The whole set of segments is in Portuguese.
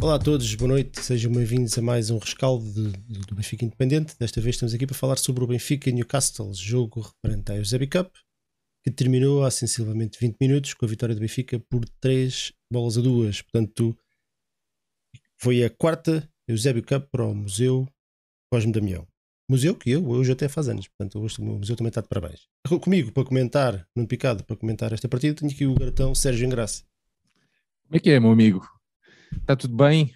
Olá a todos, boa noite, sejam bem-vindos a mais um rescaldo de, de, do Benfica Independente. Desta vez estamos aqui para falar sobre o Benfica Newcastle, jogo referente à Eusebio Cup, que terminou há sensivelmente 20 minutos com a vitória do Benfica por 3 bolas a 2. Portanto, foi a quarta Eusébio Cup para o Museu Cosme Damião. Museu que eu hoje até faz anos, portanto hoje o museu também está de parabéns. Comigo para comentar, no Picado, para comentar esta partida, tenho aqui o garotão Sérgio Engraça. Como é que é, meu amigo? Está tudo bem?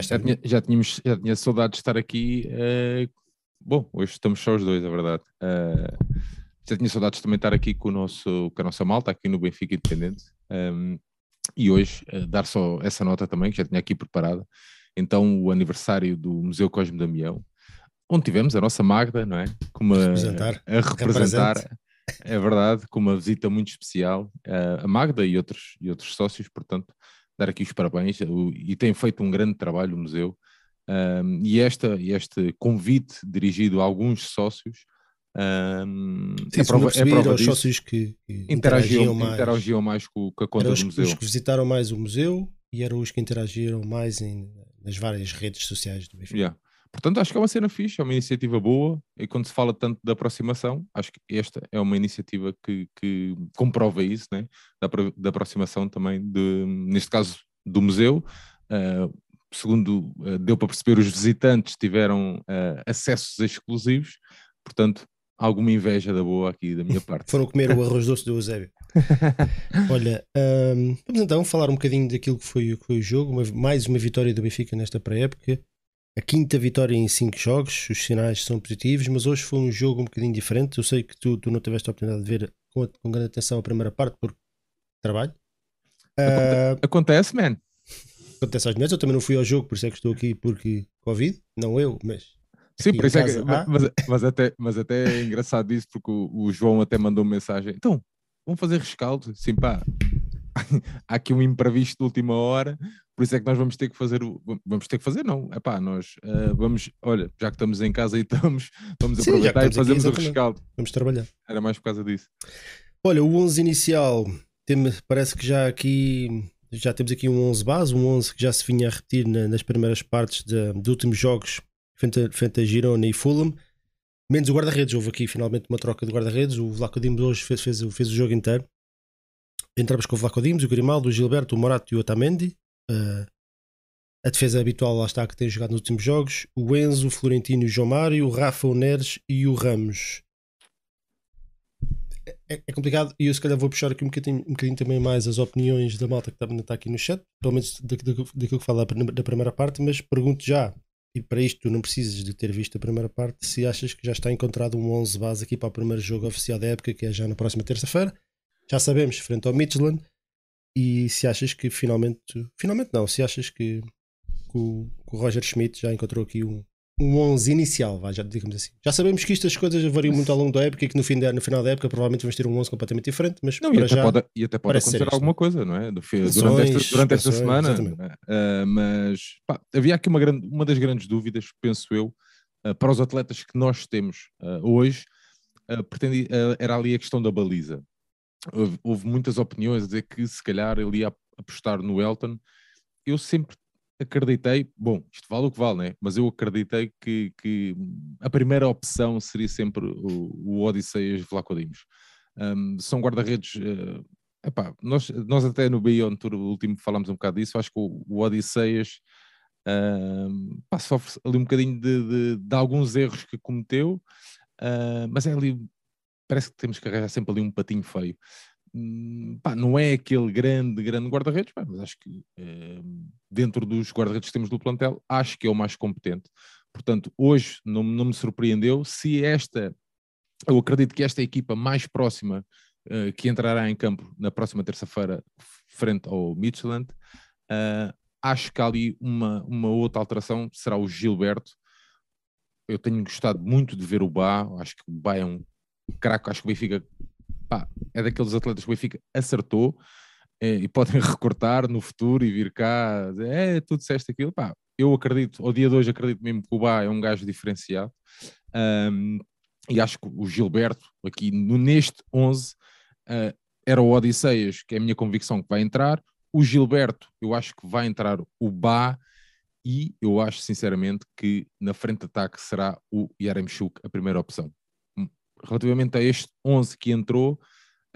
Já, tinha, já, tínhamos, já tinha saudade de estar aqui. Uh, bom, hoje estamos só os dois, é verdade. Uh, já tinha saudades também de estar aqui com, o nosso, com a nossa malta, aqui no Benfica Independente. Um, ehm, e hoje uh, dar só essa nota também, que já tinha aqui preparada. Então, o aniversário do Museu Cosme Damião, onde tivemos a nossa Magda, não é? Como a, representar. A representar é verdade, com uma visita muito especial. a Magda e outros, e outros sócios, portanto, dar aqui os parabéns e tem feito um grande trabalho o museu. Um, e esta, este convite dirigido a alguns sócios um, Sim, é prova, é prova aos sócios que, que interagiam, mais, interagiam mais com, com a conta os, do museu. Os que visitaram mais o museu e eram os que interagiram mais em, nas várias redes sociais do Benfica. Yeah. Portanto, acho que é uma cena fixe, é uma iniciativa boa, e quando se fala tanto de aproximação, acho que esta é uma iniciativa que, que comprova isso, né? da, da aproximação também, de, neste caso, do museu. Uh, segundo uh, deu para perceber, os visitantes tiveram uh, acessos exclusivos, portanto, alguma inveja da boa aqui da minha parte. Foram comer o arroz doce do Eusébio. Olha, um, vamos então falar um bocadinho daquilo que foi, que foi o jogo, uma, mais uma vitória do Benfica nesta pré-época a quinta vitória em cinco jogos, os sinais são positivos, mas hoje foi um jogo um bocadinho diferente. Eu sei que tu, tu não tiveste a oportunidade de ver com, com grande atenção a primeira parte por trabalho. Aconte uh, acontece, man. Acontece às vezes, eu também não fui ao jogo, por isso é que estou aqui porque Covid, não eu, mas. Sim, por isso é que, mas, mas, até, mas até é engraçado isso, porque o, o João até mandou uma mensagem. Então, vamos fazer rescaldo? Sim, pá, há aqui um imprevisto de última hora, por isso é que nós vamos ter que fazer o. Vamos ter que fazer, não. É pá, nós uh, vamos, olha, já que estamos em casa e estamos, vamos Sim, aproveitar e fazemos aqui, o rescaldo. Vamos trabalhar. Era mais por causa disso. Olha, o 11 inicial, tem, parece que já aqui. Já temos aqui um 11 base, um 11 que já se vinha a repetir na, nas primeiras partes de, de últimos jogos frente a, frente a Girona e Fulham. Menos o guarda-redes, houve aqui finalmente uma troca de guarda-redes. O Vlaco Dimos hoje fez, fez, fez o jogo inteiro. Entramos com o Vlaco Dimos, o Grimaldo, o Gilberto, o Morato e o Otamendi. Uh, a defesa habitual lá está que tem jogado nos últimos jogos. O Enzo, o Florentino, o João Mário, o Rafa, o Neres e o Ramos. É, é, complicado e eu se calhar vou puxar aqui um bocadinho, um bocadinho também mais as opiniões da malta que está, está aqui no chat, pelo menos daquilo que fala da primeira parte, mas pergunto já, e para isto tu não precisas de ter visto a primeira parte, se achas que já está encontrado um 11 base aqui para o primeiro jogo oficial da época, que é já na próxima terça-feira. Já sabemos, frente ao Midland, e se achas que finalmente, finalmente não, se achas que, que, o, que o, Roger Schmidt já encontrou aqui um, um 11 inicial, vai, já digamos assim. Já sabemos que estas coisas variam muito ao longo da época e que no, fim de, no final da época provavelmente vamos ter um 11 completamente diferente, mas não, e, até já pode, e até pode acontecer alguma coisa, não é? Do, durante esta, durante esta semana. Uh, mas pá, havia aqui uma, grande, uma das grandes dúvidas, penso eu, uh, para os atletas que nós temos uh, hoje, pretendi, era ali a questão da baliza houve, houve, muitas opiniões a dizer que se calhar ele ia apostar no Elton. Eu sempre acreditei, bom, isto vale o que vale, né? mas eu acreditei que, que a primeira opção seria sempre o, o Odisseias Vlacodimos. Um, são guarda-redes. Uh, epá, nós, nós até no Beyond Tour último falámos um bocado disso. Acho que o, o Odisseias uh, pá, sofre ali um bocadinho de, de, de alguns erros que cometeu, uh, mas é ali parece que temos que arranjar sempre ali um patinho feio. Hum, pá, não é aquele grande, grande guarda-redes, mas acho que eh, dentro dos guarda-redes que temos do plantel, acho que é o mais competente. Portanto, hoje não, não me surpreendeu. Se esta, eu acredito que esta é equipa mais próxima uh, que entrará em campo na próxima terça-feira, frente ao Midland, uh, acho que há ali uma, uma outra alteração, será o Gilberto. Eu tenho gostado muito de ver o Bá, acho que o Bá é um craque, acho que o Benfica pá, é daqueles atletas que o Benfica acertou é, e podem recortar no futuro e vir cá, dizer, é, tu disseste aquilo, pá, eu acredito, ao dia de hoje acredito mesmo que o Bá é um gajo diferenciado. Um, e acho que o Gilberto aqui no, neste 11 uh, ah, era o Odisseias, que é a minha convicção que vai entrar, o Gilberto, eu acho que vai entrar o Bá e eu acho sinceramente que na frente de ataque será o Yaremchuk a primeira opção. Relativamente a este 11 que entrou,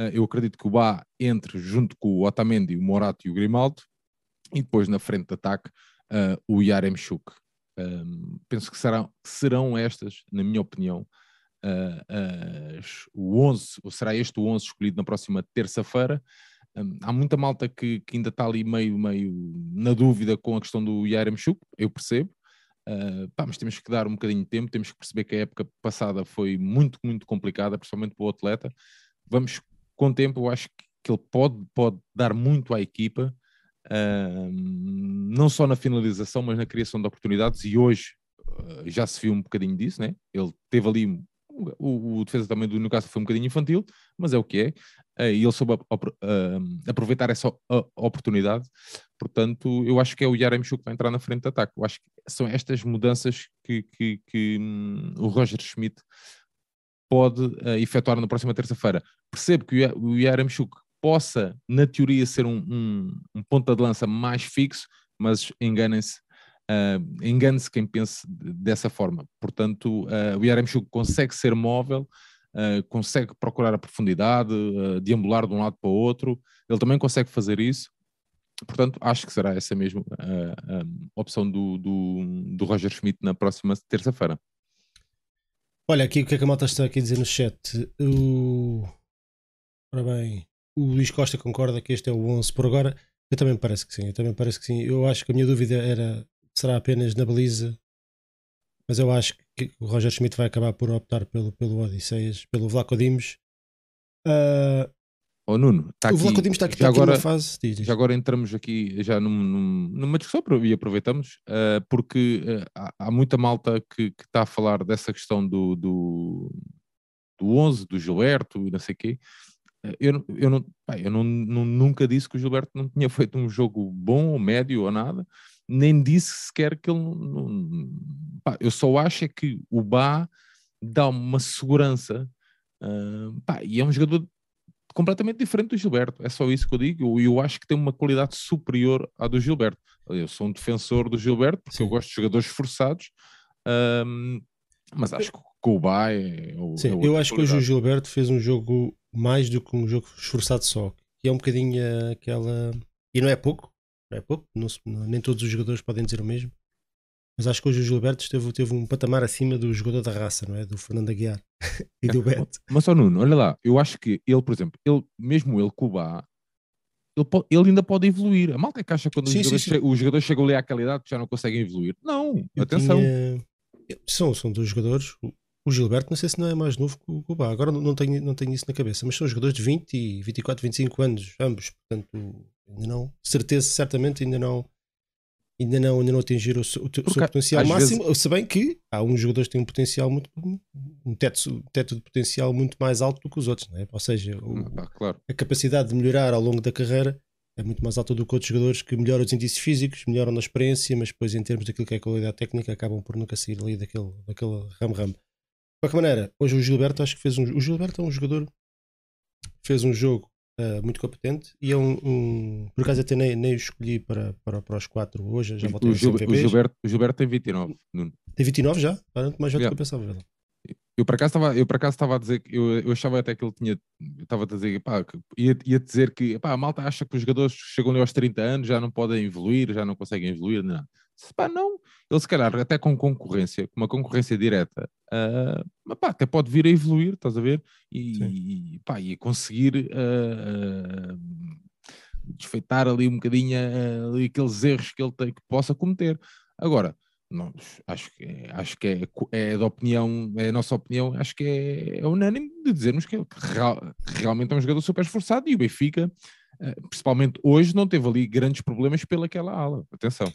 uh, eu acredito que o Bá entre junto com o Otamendi, o Morato e o Grimaldo, e depois na frente de ataque uh, o Yaremchuk. Um, penso que serão, serão estas, na minha opinião, uh, as, o 11, ou será este o 11 escolhido na próxima terça-feira. Um, há muita malta que, que, ainda está ali meio, meio na dúvida com a questão do Yaremchuk, eu percebo, uh, pá, mas temos que dar um bocadinho de tempo, temos que perceber que a época passada foi muito, muito complicada, principalmente para o atleta. Vamos com o tempo, eu acho que ele pode, pode dar muito à equipa, uh, não só na finalização, mas na criação de oportunidades, e hoje uh, já se viu um bocadinho disso, né? ele teve ali o, o, defesa também do Newcastle foi um bocadinho infantil, mas é o que é. Uh, e ele soube uh, aproveitar essa oportunidade. Portanto, eu acho que é o Yaremchuk que vai entrar na frente de ataque. Eu acho que são estas mudanças que, que, que um, o Roger Schmidt pode uh, efetuar na próxima terça-feira. Percebo que o Yaremchuk possa, na teoria, ser um, um, um ponta de lança mais fixo, mas enganem-se, Uh, Engane-se quem pense dessa forma. Portanto, uh, o Yaremchuk consegue ser móvel, uh, consegue procurar a profundidade, uh, deambular de um lado para o outro. Ele também consegue fazer isso. Portanto, acho que será essa mesma a opção do, do, do, Roger Schmidt na próxima terça-feira. Olha, aqui o que é que a malta está aqui a dizer no chat? O... Ora bem, o Luís Costa concorda que este é o 11 por agora. Eu também parece que sim, eu também parece que sim. Eu acho que a minha dúvida era será apenas na baliza, mas eu acho que o Roger Schmidt vai acabar por optar pelo, pelo Odisseias, pelo Vlaco Dimos. Uh, oh Nuno, tá o Vlaco Dimos está aqui, já tá agora, fase. Diz, diz. Já agora entramos aqui já num, num, numa discussão e aproveitamos, uh, porque uh, há, há, muita malta que, está a falar dessa questão do, do, do 11, do Gilberto e não sei o quê. Eu, eu, não, pá, eu não, não, nunca disse que o Gilberto não tinha feito um jogo bom ou médio ou nada nem disse sequer que ele. Não, pá, eu só acho é que o Bá dá uma segurança uh, pá, e é um jogador completamente diferente do Gilberto. É só isso que eu digo. Eu, eu acho que tem uma qualidade superior à do Gilberto. Eu sou um defensor do Gilberto porque Sim. eu gosto de jogadores esforçados, um, mas acho que o Bá é. O, Sim, é eu acho que hoje o Gilberto fez um jogo mais do que um jogo esforçado só. Que é um bocadinho aquela. E não é pouco, é pouco, não, nem todos os jogadores podem dizer o mesmo. Mas acho que hoje o Gilberto teve, teve um patamar acima do jogador da raça, não é? Do Fernando Aguiar e do Beto. Mas só Nuno, olha lá, eu acho que ele, por exemplo, ele, mesmo ele, Cuba, ele, pode, ele ainda pode evoluir. A malta é que acha quando sim, os, jogadores, sim, sim. os jogadores chegam ali àquela idade que já não conseguem evoluir. Não, eu atenção. Tinha... São, são dois jogadores. O Gilberto, não sei se não é mais novo que o Cuba. Agora não, tenho, não tenho isso na cabeça, mas são jogadores de 20 e 24, 25 anos, ambos. Portanto, ainda não, certeza, certamente ainda não, ainda não, ainda não atingiram o, seu, o seu potencial máximo, vezes... se bem que há uns jogadores que têm um potencial muito, um teto, teto de potencial muito mais alto do que os outros, é? ou seja, o, ah, claro. a capacidade de melhorar ao longo da carreira é muito mais alta do que outros jogadores que melhoram os índices físicos, melhoram na experiência, mas depois em termos daquilo que é a qualidade técnica acabam por nunca sair ali daquele, daquele ramo-ramo. De qualquer maneira, hoje o Gilberto acho que fez um. O Gilberto é um jogador fez um jogo uh, muito competente e é um, um, por acaso até nem, nem o escolhi para, para, para os quatro hoje, já voltei o, Gil, o, Gilberto, o Gilberto tem 29, Nuno. Tem 29 já? Parece mais velho yeah. do que eu pensava. Eu por acaso estava, eu por acaso estava a dizer que eu, eu achava até que ele tinha, estava a dizer, pá, ia, ia dizer que pá, a malta acha que os jogadores chegam ali aos 30 anos já não podem evoluir, já não conseguem evoluir, não. Pá, não, ele se calhar até com concorrência, com uma concorrência direta, uh, pá, até pode vir a evoluir, estás a ver? E, e, pá, e conseguir uh, desfeitar ali um bocadinho uh, ali aqueles erros que ele tem, que possa cometer. Agora, não, acho que, é, acho que é, é da opinião, é a nossa opinião, acho que é, é unânime de dizermos que ele real, realmente é um jogador super esforçado e o Benfica, principalmente hoje, não teve ali grandes problemas pelaquela ala. Atenção.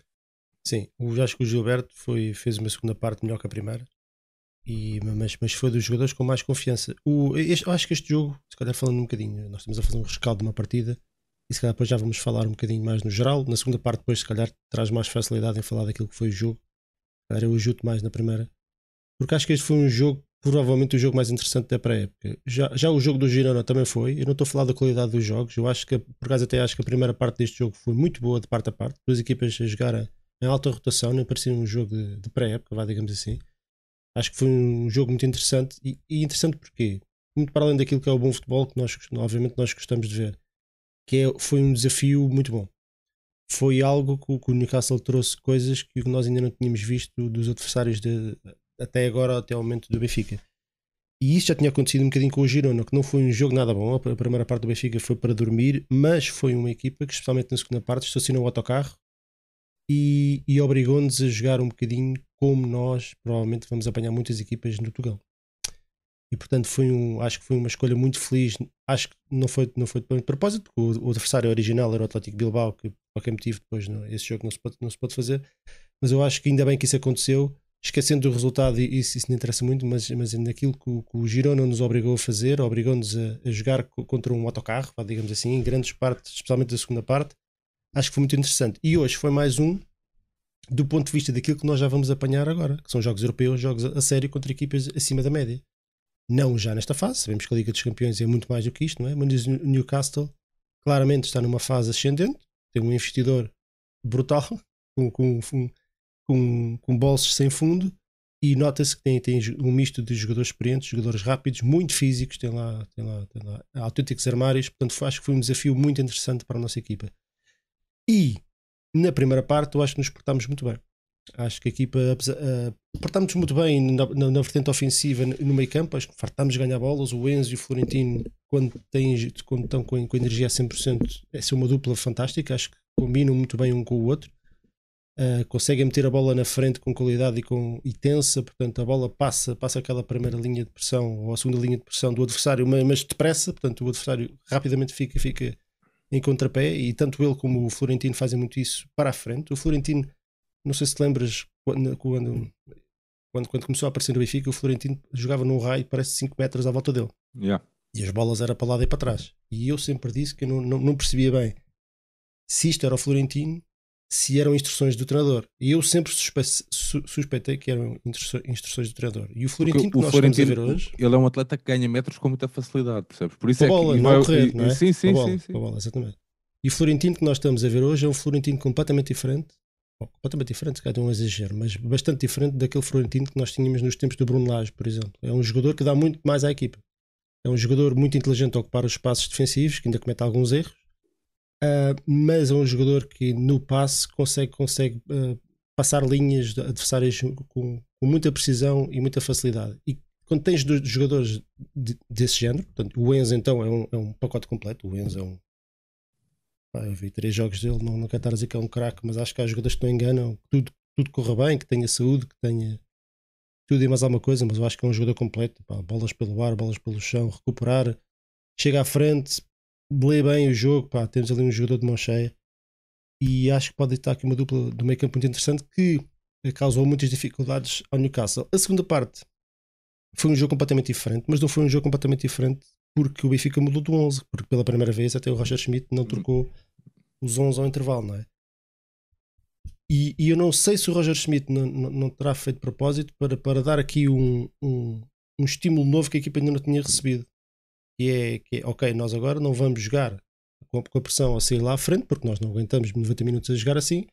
Sim, eu acho que o Gilberto foi, fez uma segunda parte melhor que a primeira. E, mas, mas foi dos jogadores com mais confiança. O, este, eu acho que este jogo, se calhar falando um bocadinho, nós estamos a fazer um rescaldo de uma partida e se calhar depois já vamos falar um bocadinho mais no geral. Na segunda parte, depois, se calhar, traz mais facilidade em falar daquilo que foi o jogo. Se eu ajudo mais na primeira, porque acho que este foi um jogo, provavelmente o jogo mais interessante da pré-época. Já, já o jogo do Girona também foi. Eu não estou a falar da qualidade dos jogos, eu acho que, por acaso, até acho que a primeira parte deste jogo foi muito boa de parte a parte. Duas equipas a jogarem em alta rotação, nem parecia um jogo de, de pré-época, vá, digamos assim. Acho que foi um jogo muito interessante. E, e, interessante porque, muito para além daquilo que é o bom futebol, que nós, obviamente, nós gostamos de ver, que é, foi um desafio muito bom. Foi algo que, que o Newcastle trouxe coisas que nós ainda não tínhamos visto dos adversários de, até agora, até o momento do Benfica. E isto já tinha acontecido um bocadinho com o Girona, que não foi um jogo nada bom. A primeira parte do Benfica foi para dormir, mas foi uma equipa que, especialmente na segunda parte, estacionou o autocarro e, e obrigou-nos a jogar um bocadinho como nós provavelmente vamos apanhar muitas equipas no Portugal. E portanto foi um, acho que foi uma escolha muito feliz. Acho que não foi, não foi de propósito, porque o, o adversário original era o Atlético Bilbao, que por qualquer motivo depois não, esse jogo não se, pode, não se pode fazer. Mas eu acho que ainda bem que isso aconteceu, esquecendo do resultado, e isso, isso não interessa muito, mas, mas naquilo que o, que o Girona nos obrigou a fazer, obrigou-nos a, a, jogar contra um autocarro, digamos assim, em grandes partes, especialmente da segunda parte, acho que foi muito interessante. E hoje foi mais um do ponto de vista daquilo que nós já vamos apanhar agora, que são jogos europeus, jogos a sério contra equipas acima da média. Não já nesta fase, sabemos que a Liga dos Campeões é muito mais do que isto, não é? Mas o Newcastle claramente está numa fase ascendente, tem um investidor brutal, com, com, com, com bolsos sem fundo, e nota-se que tem, tem um misto de jogadores experientes, jogadores rápidos, muito físicos, tem lá, tem lá, tem lá autênticos armários, portanto acho que foi um desafio muito interessante para a nossa equipa. E na primeira parte, eu acho que nos portámos muito bem. Acho que a equipa uh, portámos muito bem na, na, na, vertente ofensiva no meio campo. Acho que fartámos ganhar bolas. O Enzo e o Florentino, quando, têm, quando estão com, com energia a 100%, é ser uma dupla fantástica. Acho que combinam muito bem um com o outro. Uh, conseguem meter a bola na frente com qualidade e, com, e tensa, portanto a bola passa, passa aquela primeira linha de pressão ou a segunda linha de pressão do adversário, mas, mas depressa, portanto o adversário rapidamente fica, fica em contrapé e tanto ele como o Florentino fazem muito isso para a frente. O Florentino, não sei se te lembras quando, quando, quando, começou a aparecer no Benfica, o Florentino jogava num raio parece 5 metros à volta dele. Yeah. E as bolas eram para lá e para trás. E eu sempre disse que eu não, não, não percebia bem se isto era o Florentino se eram instruções do treinador. E eu sempre suspe suspeitei que eram instruções do treinador. E o Florentino Porque que nós Florentino, estamos a ver hoje. Ele é um atleta que ganha metros com muita facilidade, percebes? Por isso é bola, que. Não vai, correr, não é? Sim, sim, bola, sim, sim. bola, exatamente. E o Florentino que nós estamos a ver hoje é um Florentino completamente diferente. Bom, completamente diferente, se calhar um exagero, mas bastante diferente daquele Florentino que nós tínhamos nos tempos do Bruno Lage, por exemplo. É um jogador que dá muito mais à equipa. É um jogador muito inteligente a ocupar os espaços defensivos, que ainda comete alguns erros, Uh, mas é um jogador que no passe consegue, consegue uh, passar linhas adversárias com, com, muita precisão e muita facilidade. E quando tens dois jogadores de, desse género, portanto, o Enzo então é um, é um pacote completo. O Enzo é um. Eu vi três jogos dele, não, não quero estar a dizer que é um craque, mas acho que há jogadores que não enganam, que tudo, tudo corra bem, que tenha saúde, que tenha tudo e mais alguma coisa, mas eu acho que é um jogador completo. Pá, bolas pelo ar, bolas pelo chão, recuperar, chega à frente, lê bem o jogo, pá, temos ali um jogador de mão cheia e acho que pode estar aqui uma dupla do meio campo muito interessante que causou muitas dificuldades ao Newcastle. A segunda parte foi um jogo completamente diferente, mas não foi um jogo completamente diferente porque o Benfica mudou do 11, porque pela primeira vez até o Roger Schmidt não trocou os 11 ao intervalo, não é? E, e eu não sei se o Roger Schmidt não, não, não terá feito propósito para, para dar aqui um, um, um estímulo novo que a equipa ainda não tinha recebido que é, que é ok, nós agora não vamos jogar com, a pressão a sair lá à frente, porque nós não aguentamos 90 minutos a jogar assim.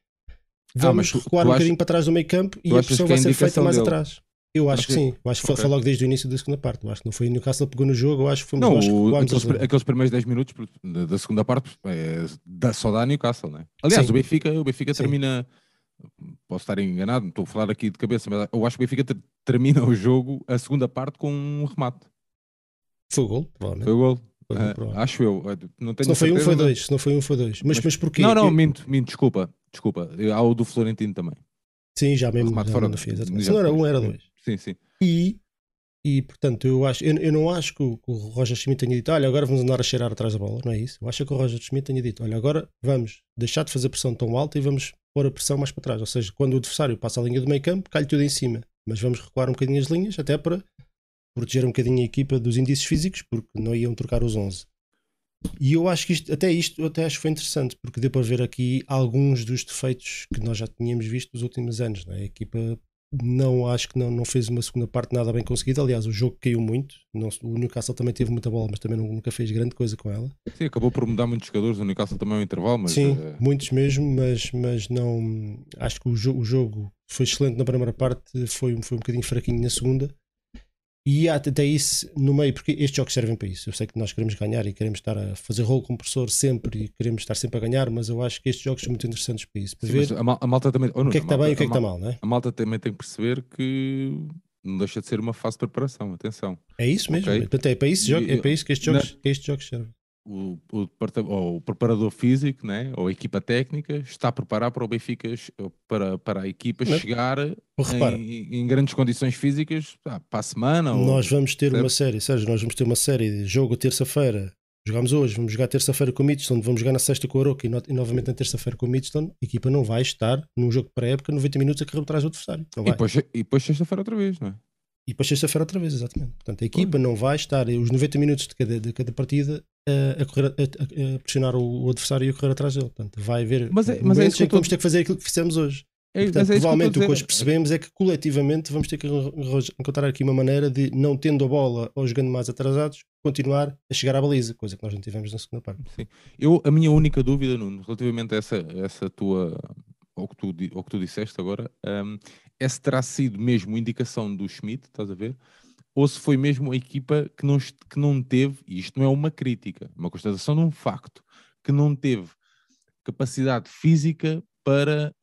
Vamos ah, recuar um bocadinho para trás do meio campo e a pressão vai ser feita mais dele. atrás. Eu acho, que sim, eu acho que okay. foi, logo desde o início da segunda parte. Eu acho que não foi o Newcastle pegou no jogo, eu acho que foi não, o, aqueles, aqueles, primeiros 10 minutos da segunda parte é, só dá Newcastle, né? Aliás, sim. o Benfica, o Benfica termina. Posso estar enganado, estou a falar aqui de cabeça, mas eu acho que o Benfica termina o jogo, a segunda parte, com um remate. Foi o gol, provavelmente. Foi o gol. Uh, acho eu. Não tenho se não foi um, foi dois. Se não foi um, foi dois. Mas, mas, mas porquê? Não, não, eu... minto, minto, desculpa. Desculpa. Há o do Florentino também. Sim, já mesmo. Já fora, defesa, se não era um, era dois. Sim, sim. E, e portanto, eu, acho, eu, eu não acho que o, que o Roger Schmidt tenha dito, olha, agora vamos andar a cheirar atrás da bola, não é isso? Eu acho que o Roger Schmidt tenha dito, olha, agora vamos deixar de fazer pressão tão alta e vamos pôr a pressão mais para trás. Ou seja, quando o adversário passa a linha do meio campo, cai tudo em cima. Mas vamos recuar um bocadinho as linhas, até para proteger um bocadinho a equipa dos indícios físicos, porque não iam trocar os 11. E eu acho que isto, até isto, até acho que foi interessante, porque deu para ver aqui alguns dos defeitos que nós já tínhamos visto nos últimos anos. Né? A equipa não acho que não, não fez uma segunda parte nada bem conseguida. Aliás, o jogo caiu muito. Não, o Newcastle também teve muita bola, mas também nunca fez grande coisa com ela. Sim, acabou por mudar muitos jogadores. O Newcastle também é um intervalo, mas. Sim, é... muitos mesmo, mas, mas não. Acho que o, jo o jogo foi excelente na primeira parte, foi, foi um bocadinho fraquinho na segunda. E há até isso no meio, porque estes jogos servem para isso. Eu sei que nós queremos ganhar e queremos estar a fazer rolo compressor sempre e queremos estar sempre a ganhar, mas eu acho que estes jogos são muito interessantes para isso. Para Sim, ver a, a, malta também. Oh, não, o que é que está bem e o que é que está mal, não é? A malta também tem que perceber que não deixa de ser uma fase de preparação. Atenção. É isso mesmo. Okay? Portanto, é, para isso, é para isso que estes jogos, que estes jogos servem o, o, o, preparador físico, né, ou a equipa técnica, está a preparar para o Benfica, para, para a equipa Mas, chegar em, em, grandes condições físicas para a semana. Nós ou, vamos ter certo? uma série, Sérgio, nós vamos ter uma série de jogo terça-feira. Jogamos hoje, vamos jogar terça-feira com o Midstone, vamos jogar na sexta com o Aroca e, no, e novamente na terça-feira com o Midstone. A equipa não vai estar num jogo pré-época 90 minutos a correr atrás do adversário. e depois, e depois sexta-feira outra vez, não é? E depois sexta-feira outra vez, exatamente. Portanto, a equipa não vai estar os 90 minutos de cada, de cada partida a, correr, a, a pressionar o, adversário e a correr atrás dele. Portanto, vai haver mas é, mas é isso que, vamos ter que fazer aquilo que fizemos hoje. É, Portanto, é provavelmente o que hoje percebemos é que coletivamente vamos ter que encontrar aqui uma maneira de, não tendo a bola ou jogando mais atrasados, continuar a chegar à baliza, coisa que nós não tivemos na segunda parte. Sim. Eu, a minha única dúvida, Nuno, relativamente a essa, essa tua, ao que tu, ao que tu disseste agora, um, é se terá sido mesmo indicação do Schmidt, estás a ver? Ou se foi mesmo a equipa que não, que não teve, e isto não é uma crítica, é uma constatação de um facto, que não teve capacidade física para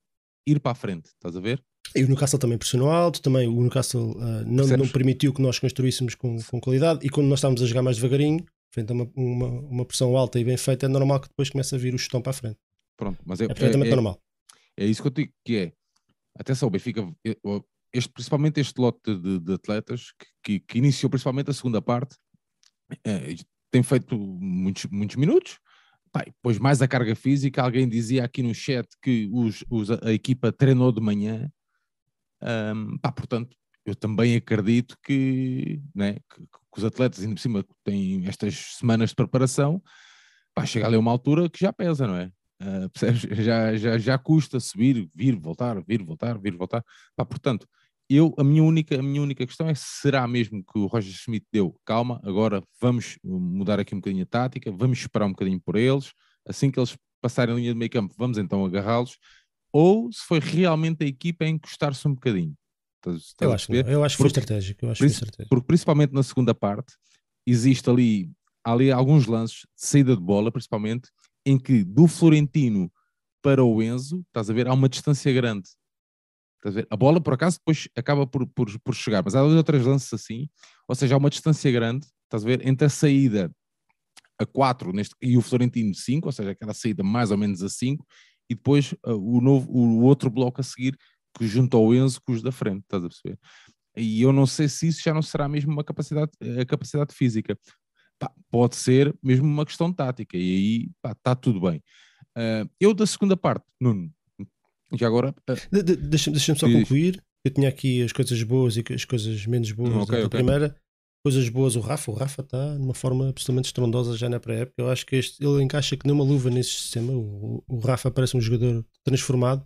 ir para a frente, estás a ver? E o Newcastle também pressionou alto, também o Newcastle uh, não, não permitiu que nós construíssemos com, com qualidade, e quando nós estávamos a jogar mais devagarinho, frente a uma, uma, uma, pressão alta e bem feita, é normal que depois comece a vir o chutão para a frente. Pronto, mas é, é perfeitamente é, normal. É isso que eu digo, que é, atenção, o Benfica, este, principalmente este lote de, de atletas, que, que, que, iniciou principalmente a segunda parte, é, tem feito muitos, muitos minutos, pá, depois mais a carga física, alguém dizia aqui no chat que os, os, a equipa treinou de manhã, um, pá, portanto, eu também acredito que, né, que, que, os atletas, ainda por cima, têm estas semanas de preparação, pá, chega ali uma altura que já pesa, não é? Uh, percebes? Já, já, já custa subir, vir, voltar, vir, voltar, vir, voltar. Pá, portanto, eu, a minha, única, a minha única questão é será mesmo que o Roger Schmidt deu calma, agora vamos mudar aqui um bocadinho a tática, vamos esperar um bocadinho por eles, assim que eles passarem a linha de meio campo, vamos então agarrá-los, ou se foi realmente a equipa a encostar-se um bocadinho. Estás, eu, acho, eu acho que foi estratégico. Eu acho porque, estratégico. porque principalmente na segunda parte, existe ali, ali alguns lances de saída de bola, principalmente, em que do Florentino para o Enzo, estás a ver, há uma distância grande. Estás a ver? A bola, por acaso, depois acaba por, por, por chegar, mas há outras lances assim, ou seja, há uma distância grande, estás a ver, entre a saída a 4 neste, e o Florentino 5, ou seja, aquela saída mais ou menos a 5, e depois uh, o, novo, o outro bloco a seguir, que junto ao Enzo com os da frente, estás a perceber? E eu não sei se isso já não será mesmo uma capacidade, a capacidade física pá, pode ser mesmo uma questão tática, e aí está tudo bem. Uh, eu da segunda parte, Nuno, já agora. Uh, de, Deixa-me deixa só concluir. Eu tinha aqui as coisas boas e as coisas menos boas okay, da okay. primeira. Coisas boas, o Rafa. O Rafa está numa forma absolutamente estrondosa já na pré-época. Eu acho que este, ele encaixa que nem uma luva nesse sistema. O, o Rafa parece um jogador transformado.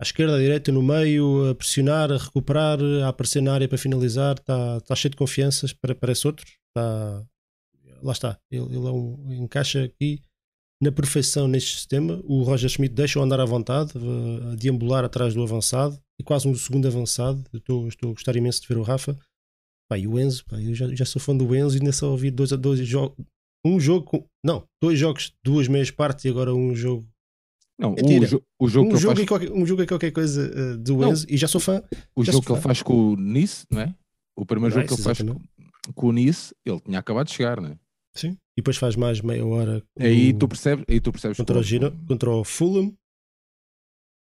À esquerda, à direita, no meio, a pressionar, a recuperar, a aparecer na área para finalizar. Está, está cheio de confianças. Parece outro. Está, lá está, ele, ele é um, encaixa aqui na perfeição neste sistema. O Roger Schmidt deixa-o andar à vontade, a, a deambular atrás do avançado e quase um segundo avançado. Estou, estou a gostar imenso de ver o Rafa. Pá, e o Enzo, pá, eu já, já sou fã do Enzo e ainda só ouvi dois a dois jogos. Um jogo, com, não, dois jogos, duas meias partes e agora um jogo. Não, o, jo o, jogo um que jogo faz... qualquer, um jogo é qualquer coisa uh, do não, Enzo e já sou fã. O jogo que ele faz com o Nice, não é? O primeiro jogo que ele faz com, com, o Nice, ele tinha acabado de chegar, não é? Sim. E depois faz mais meia hora. Aí tu percebes, aí tu percebes contra, o Giro, contra o Fulham.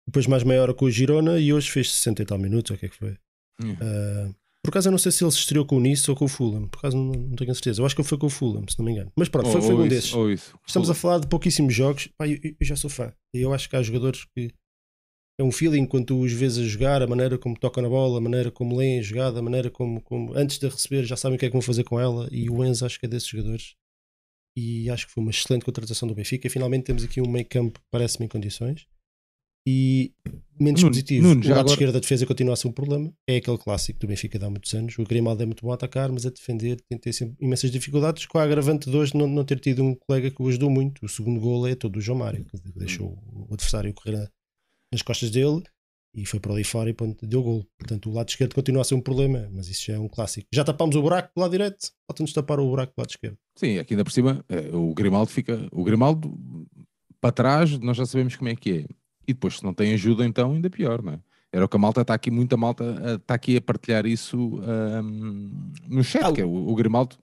Depois mais meia hora com o Girona e hoje fez 60 e tal minutos, o que é que foi? Uh, por acaso eu não sei se ele se estreou com o Nice ou com o Fulham. Por acaso não, não tenho certeza. Eu acho que ele foi com o Fulham, se não me engano. Mas pronto, foi, foi um isso, desses. Estamos Fulham. a falar de pouquíssimos jogos. Pá, eu, eu, já sou fã. E eu acho que há jogadores que é um feeling quando tu os vês a jogar, a maneira como tocam na bola, a maneira como leem a jogada, a maneira como, como antes de receber já sabem o que é que vão fazer com ela. E o Enzo acho que é desses jogadores e acho que foi uma excelente contratação do Benfica. E finalmente temos aqui um meio campo que parece-me em condições. E menos Nuno, positivo. Nuno, o lado agora... esquerdo da defesa continua a ser um problema. É aquele clássico do Benfica de há muitos anos. O Grimaldo é muito bom a atacar, mas a defender tem, ter sempre imensas dificuldades. Com a agravante de hoje não, não ter tido um colega que o ajudou muito. O segundo gol é todo o João Mário, que deixou o adversário correr nas costas dele e foi para ali fora e ponto, deu gol. Portanto, o lado esquerdo continua a ser um problema, mas isso já é um clássico. Já tapámos o buraco do lado direito, falta-nos tapar o buraco do lado esquerdo. Sim, aqui ainda por cima, eh, o Grimaldo fica. O Grimaldo para trás, nós já sabemos como é que é. E depois, se não tem ajuda, então ainda pior, não é? Era o que a malta está aqui, muita malta está aqui a partilhar isso um, no chat, ah, que é o, o Grimaldo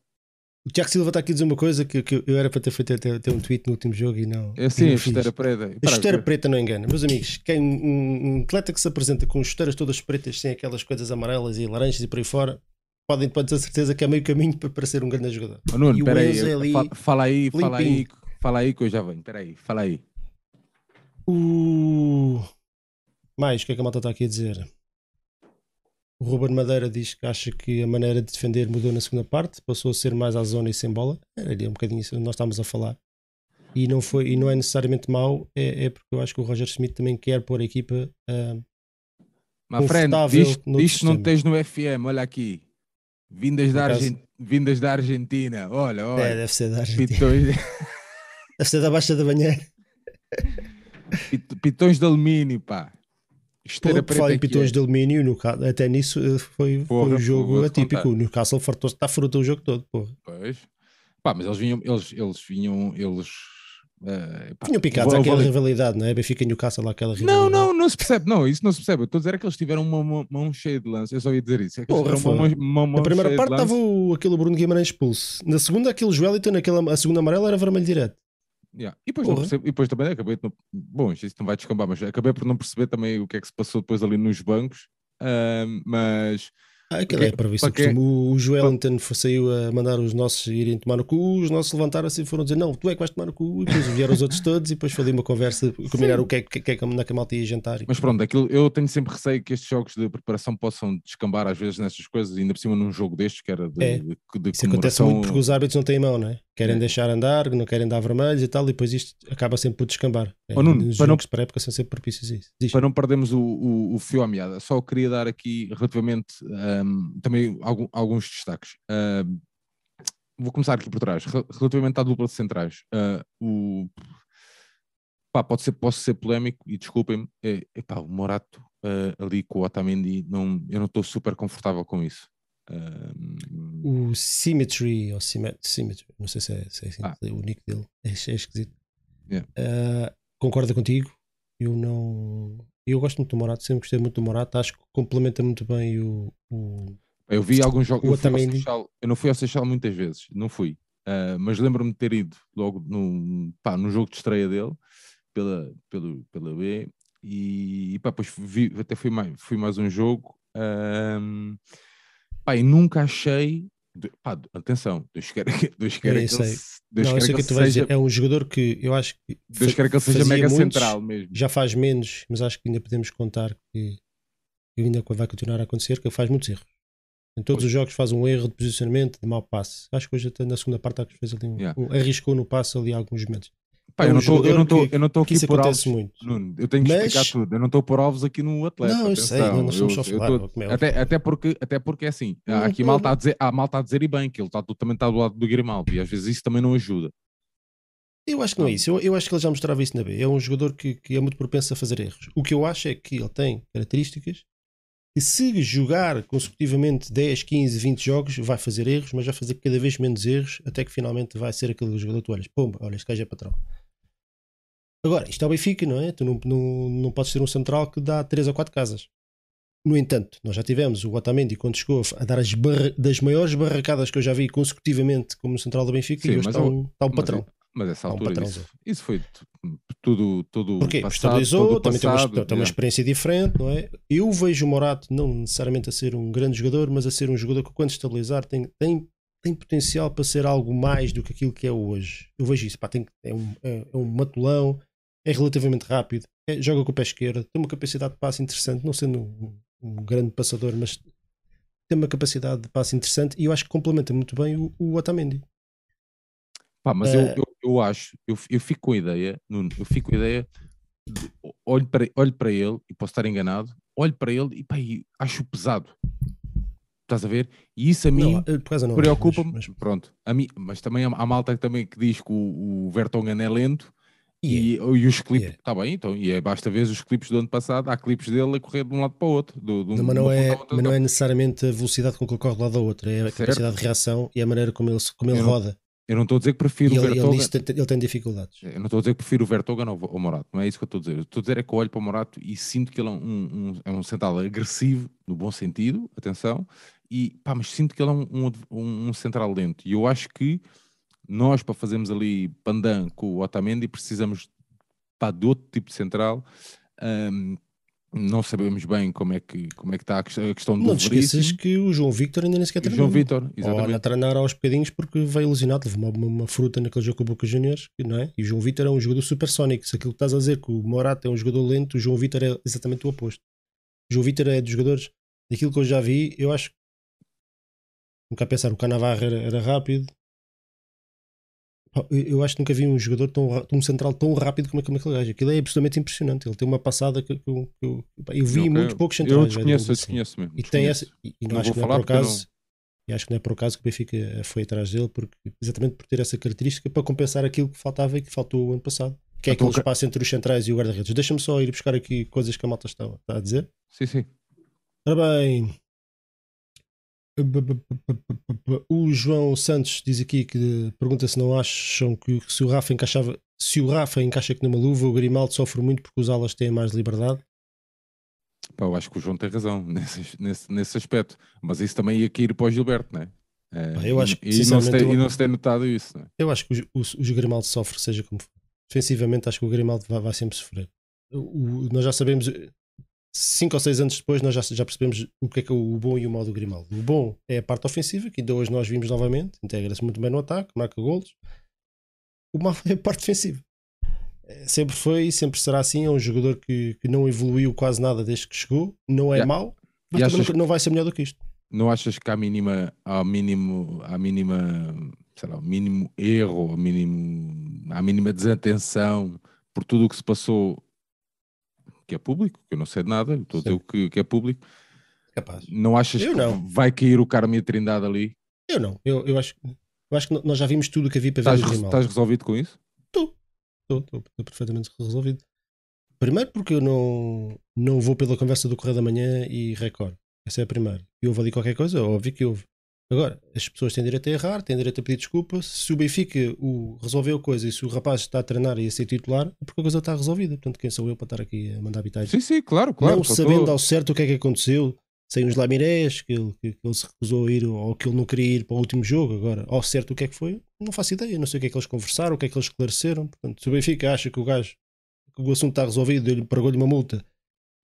o Tiago Silva está aqui a dizer uma coisa que, que eu era para ter feito até, até um tweet no último jogo e não. É sim, a chuteira preta. A chuteira preta não engana. Meus amigos, quem, um, um atleta que se apresenta com chuteiras todas pretas, sem aquelas coisas amarelas e laranjas e por aí fora, podem, podem ter certeza que é meio caminho para, para ser um grande jogador. Oh, Nuno, espera aí, é ali, fala, aí, fala aí, fala aí que eu já venho. Espera aí, fala aí. O... Mais, o que é que a malta está aqui a dizer? O Ruben Madeira diz que acha que a maneira de defender mudou na segunda parte, passou a ser mais à zona e sem bola. Era um bocadinho isso nós estávamos a falar. E não, foi, e não é necessariamente mau, é, é porque eu acho que o Roger Smith também quer pôr a equipa uh, My friend, isto, isto não tens no FM, olha aqui. Vindas da, Argent... Vindas da Argentina, olha, olha. É, deve ser da Argentina. Pitões... deve ser da Baixa da Banheira. Pitões de alumínio, pá. Esteira Por falar em pitões é. de alumínio, no, até nisso eh, foi, porra, foi um jogo atípico. O Newcastle fartou-se estar fruta o jogo todo. Porra. Pois. Pá, mas eles vinham, eles, eles vinham, eles. Uh, pá, Vinham picados vou, aquela vou... rivalidade, não é? Benfica e Newcastle, aquela rivalidade. Não, não, não se percebe, não, isso não se percebe. Eu estou a dizer é que eles tiveram uma mão, cheia de lance. Eu só ia dizer isso. É Porra, uma, uma Na primeira parte estava aquele Bruno Guimarães expulso. Na segunda, aquele Joelito, naquela, a segunda amarela era vermelho direto. Yeah. E, depois percebo, e depois também acabei. Não, bom, isto não vai descambar, mas acabei por não perceber também o que é que se passou depois ali nos bancos. Uh, mas aquilo é para ver se o Joelinton saiu a mandar os nossos irem tomar no cu, os nossos levantaram-se e foram dizer não, tu é que vais tomar no cu, e depois vieram os outros todos e depois foi ali uma conversa, combinar o que é que, que, é que a malta ia jantar. Mas pronto, aquilo, eu tenho sempre receio que estes jogos de preparação possam descambar às vezes nessas coisas, ainda por cima num jogo destes que era de, é. de, de Isso acontece muito porque os árbitros não têm mão, não é? Querem é. deixar andar, não querem dar vermelhos e tal, e depois isto acaba sempre por descambar. Oh, Nuno, os para jogos não, para época são sempre propícios a isso. Diz. Para não perdermos o, o, o fio à meada, só queria dar aqui relativamente um, também algum, alguns destaques. Uh, vou começar aqui por trás. Relativamente à dupla de centrais, uh, o, pá, pode ser, posso ser polémico e desculpem-me, é, epá, o Morato uh, ali com o Otamendi, não, eu não estou super confortável com isso. O Symmetry, ou Symmetry, não sei se é, se é assim, ah. o nick dele, é, é esquisito. Yeah. concorda contigo? Eu não. Eu gosto muito do Morato, sempre gostei muito do Morato, acho que complementa muito bem o, o eu vi alguns jogos. Eu, Seixal, eu não fui ao Seixal muitas vezes, não fui. Uh, mas lembro-me de ter ido logo no, pá, no jogo de estreia dele, pela, pelo, pela B, e, e pá, depois vi, até fui mais, fui mais um jogo. Um, pá, e nunca achei. Pá, atenção, Deus quer, Deus quer que ele, Deus não, quer que, que seja, é um jogador que eu acho que Deus quer que ele seja mega muitos, central mesmo. Já faz menos, mas acho que ainda podemos contar que ainda vai continuar a acontecer, que ele faz muitos erros. Em todos pois. os jogos faz um erro de posicionamento, de mau passe. Acho que hoje até na segunda parte fez ali um, yeah. um, arriscou no passe ali alguns momentos. Pá, é eu, não tô, eu, não tô, eu não estou aqui por alvos. Muito. Nuno, eu tenho que Mas... explicar tudo. Eu não estou por alvos aqui no atleta. Não, eu sei, não, nós somos só falar. Tô, é até, até, porque, até porque é assim. Não, aqui mal está a dizer, ah, mal está a dizer e bem que ele está, também está do lado do Grimaldo e às vezes isso também não ajuda. Eu acho que não é isso. Eu, eu acho que ele já mostrava isso na B. É um jogador que, que é muito propenso a fazer erros. O que eu acho é que ele tem características e se jogar consecutivamente 10, 15, 20 jogos, vai fazer erros, mas vai fazer cada vez menos erros, até que finalmente vai ser aquele jogador que tu olhas, pumba, olha, este gajo é patrão. Agora, isto é o Benfica, não é? Tu não, não, não podes ser um central que dá 3 ou 4 casas. No entanto, nós já tivemos o Otamendi quando chegou a dar as das maiores barracadas que eu já vi consecutivamente como central do Benfica Sim, e hoje está um, está um patrão. Mas essa altura, um isso, isso, foi tudo, tudo Porque passado, estabilizou, também passado, tem, uma, tem uma experiência diferente, não é? Eu vejo o Morato não necessariamente a ser um grande jogador, mas a ser um jogador que, quando estabilizar, tem, tem, tem potencial para ser algo mais do que aquilo que é hoje. Eu vejo isso, pá, tem, é, um, é, é um matulão, é relativamente rápido, é, joga com o pé esquerdo, tem uma capacidade de passe interessante, não sendo um, um, grande passador, mas tem uma capacidade de passe interessante e eu acho que complementa muito bem o, o Otamendi. Pá, mas eu, eu, eu, acho, eu, eu fico com a ideia, Nuno, eu fico com a ideia de, olho para, olho para ele, e posso estar enganado, olho para ele e pá, acho pesado. Estás a ver? E isso a mim preocupa-me. Mas... Pronto, a mim, mas também há, há malta também que diz que o, o Vertonghen é lento e, e, e os clipes, está yeah. bem, então, e é, basta ver os clipes do ano passado, há clipes dele a correr de um lado para o outro. Do, do, não, mas não, é, mas não é necessariamente a velocidade com que ele corre de um lado ao outro, é a certo. capacidade de reação e a maneira como ele, como ele roda. Eu não estou a dizer que prefiro e o Vertogen. Ele, ele, ele, tem dificuldades. Eu não estou a dizer que prefiro o Vertogen ou o Morato, não é isso que eu estou a dizer. Estou a dizer é que eu olho para o Morato e sinto que ele é um, um, é um central agressivo, no bom sentido, atenção, e pá, mas sinto que ele é um, um, um central lento. E eu acho que nós, para fazermos ali pandan com o Otamendi, precisamos pá, de outro tipo de central. Um, não sabemos bem como é que, como é que está a questão do Não te esqueças que o João Victor ainda nem sequer treinou. João Victor, exatamente. Ou a treinar aos bocadinhos porque veio ilusionado, levou uma, uma, fruta naquele jogo com o Boca Juniors, não é? E o João Victor é um jogador supersónico. Se aquilo que estás a dizer que o Morata é um jogador lento, o João Victor é exatamente o oposto. O João Victor é dos jogadores, daquilo que eu já vi, eu acho nunca a pensar, o Canavarro era, era rápido, eu acho que nunca vi um jogador tão um central tão rápido como, aquele gajo. Aquilo é absolutamente impressionante. Ele tem uma passada que, eu, eu, vi muito poucos centrais. Eu desconheço, eu assim. desconheço mesmo. E, tem essa, e, e não acho que não é por acaso. E acho que não é por acaso que o Benfica foi atrás dele, porque, exatamente por ter essa característica para compensar aquilo que faltava e que faltou o ano passado. Que é aquele espaço entre os centrais e o guarda-redes. Deixa-me só ir buscar aqui coisas que a malta está, está a dizer. Sim, sim. Ora bem, o João Santos diz aqui que pergunta se não acham que se o Rafa encaixava, se o Rafa encaixa aqui numa luva, o Grimaldo sofre muito porque os alas têm mais liberdade. Pá, eu acho que o João tem razão nesse, nesse, nesse aspecto, mas isso também ia cair para o Gilberto, não é? É, eu acho que, e, não se tem, eu, e não se tem notado isso. É? Eu acho que o, o, o Grimaldo sofre, seja como for. Defensivamente, acho que o Grimaldo vai, vai sempre sofrer. O, nós já sabemos, cinco ou seis anos depois nós já, já percebemos o que é que é o bom e o mau do Grimaldo. O bom é a parte ofensiva, que ainda hoje nós vimos novamente, integra-se muito bem no ataque, marca golos. O mau é a parte defensiva. É, sempre foi e sempre será assim. É um jogador que, que não evoluiu quase nada desde que chegou. Não é yeah. mau, mas também não, não vai ser melhor do que isto. Não achas que há mínima, há mínimo, há mínima, sei lá, mínimo erro, há mínimo, há mínima desatenção por tudo o que se passou que é público, que eu não sei de nada, estou a dizer o que, que, é público. Capaz. Não achas eu que não. vai cair o Carme e a Trindade ali? Eu não. Eu, eu, acho, eu acho que nós já vimos tudo o que havia para estás, ver. Estás resolvido com isso? Estou. Estou perfeitamente resolvido. Primeiro porque eu não, não vou pela conversa do Correio da Manhã e recordo. Essa é a primeira. E houve ali qualquer coisa, óbvio que houve. Agora, as pessoas têm direito a errar, têm direito a pedir desculpa. Se o Benfica o resolveu a coisa e se o rapaz está a treinar e a ser titular, é porque a coisa está resolvida. Portanto, quem sou eu para estar aqui a mandar habitais? Sim, sim, claro, claro. Não sabendo ao certo o que é que aconteceu, sem os Lamirés, que ele, que, que ele se recusou a ir ou que ele não queria ir para o último jogo. Agora, ao certo o que é que foi, não faço ideia. Não sei o que é que eles conversaram, o que é que eles esclareceram. Portanto, se o Benfica acha que o gajo, que o assunto está resolvido, ele pagou-lhe uma multa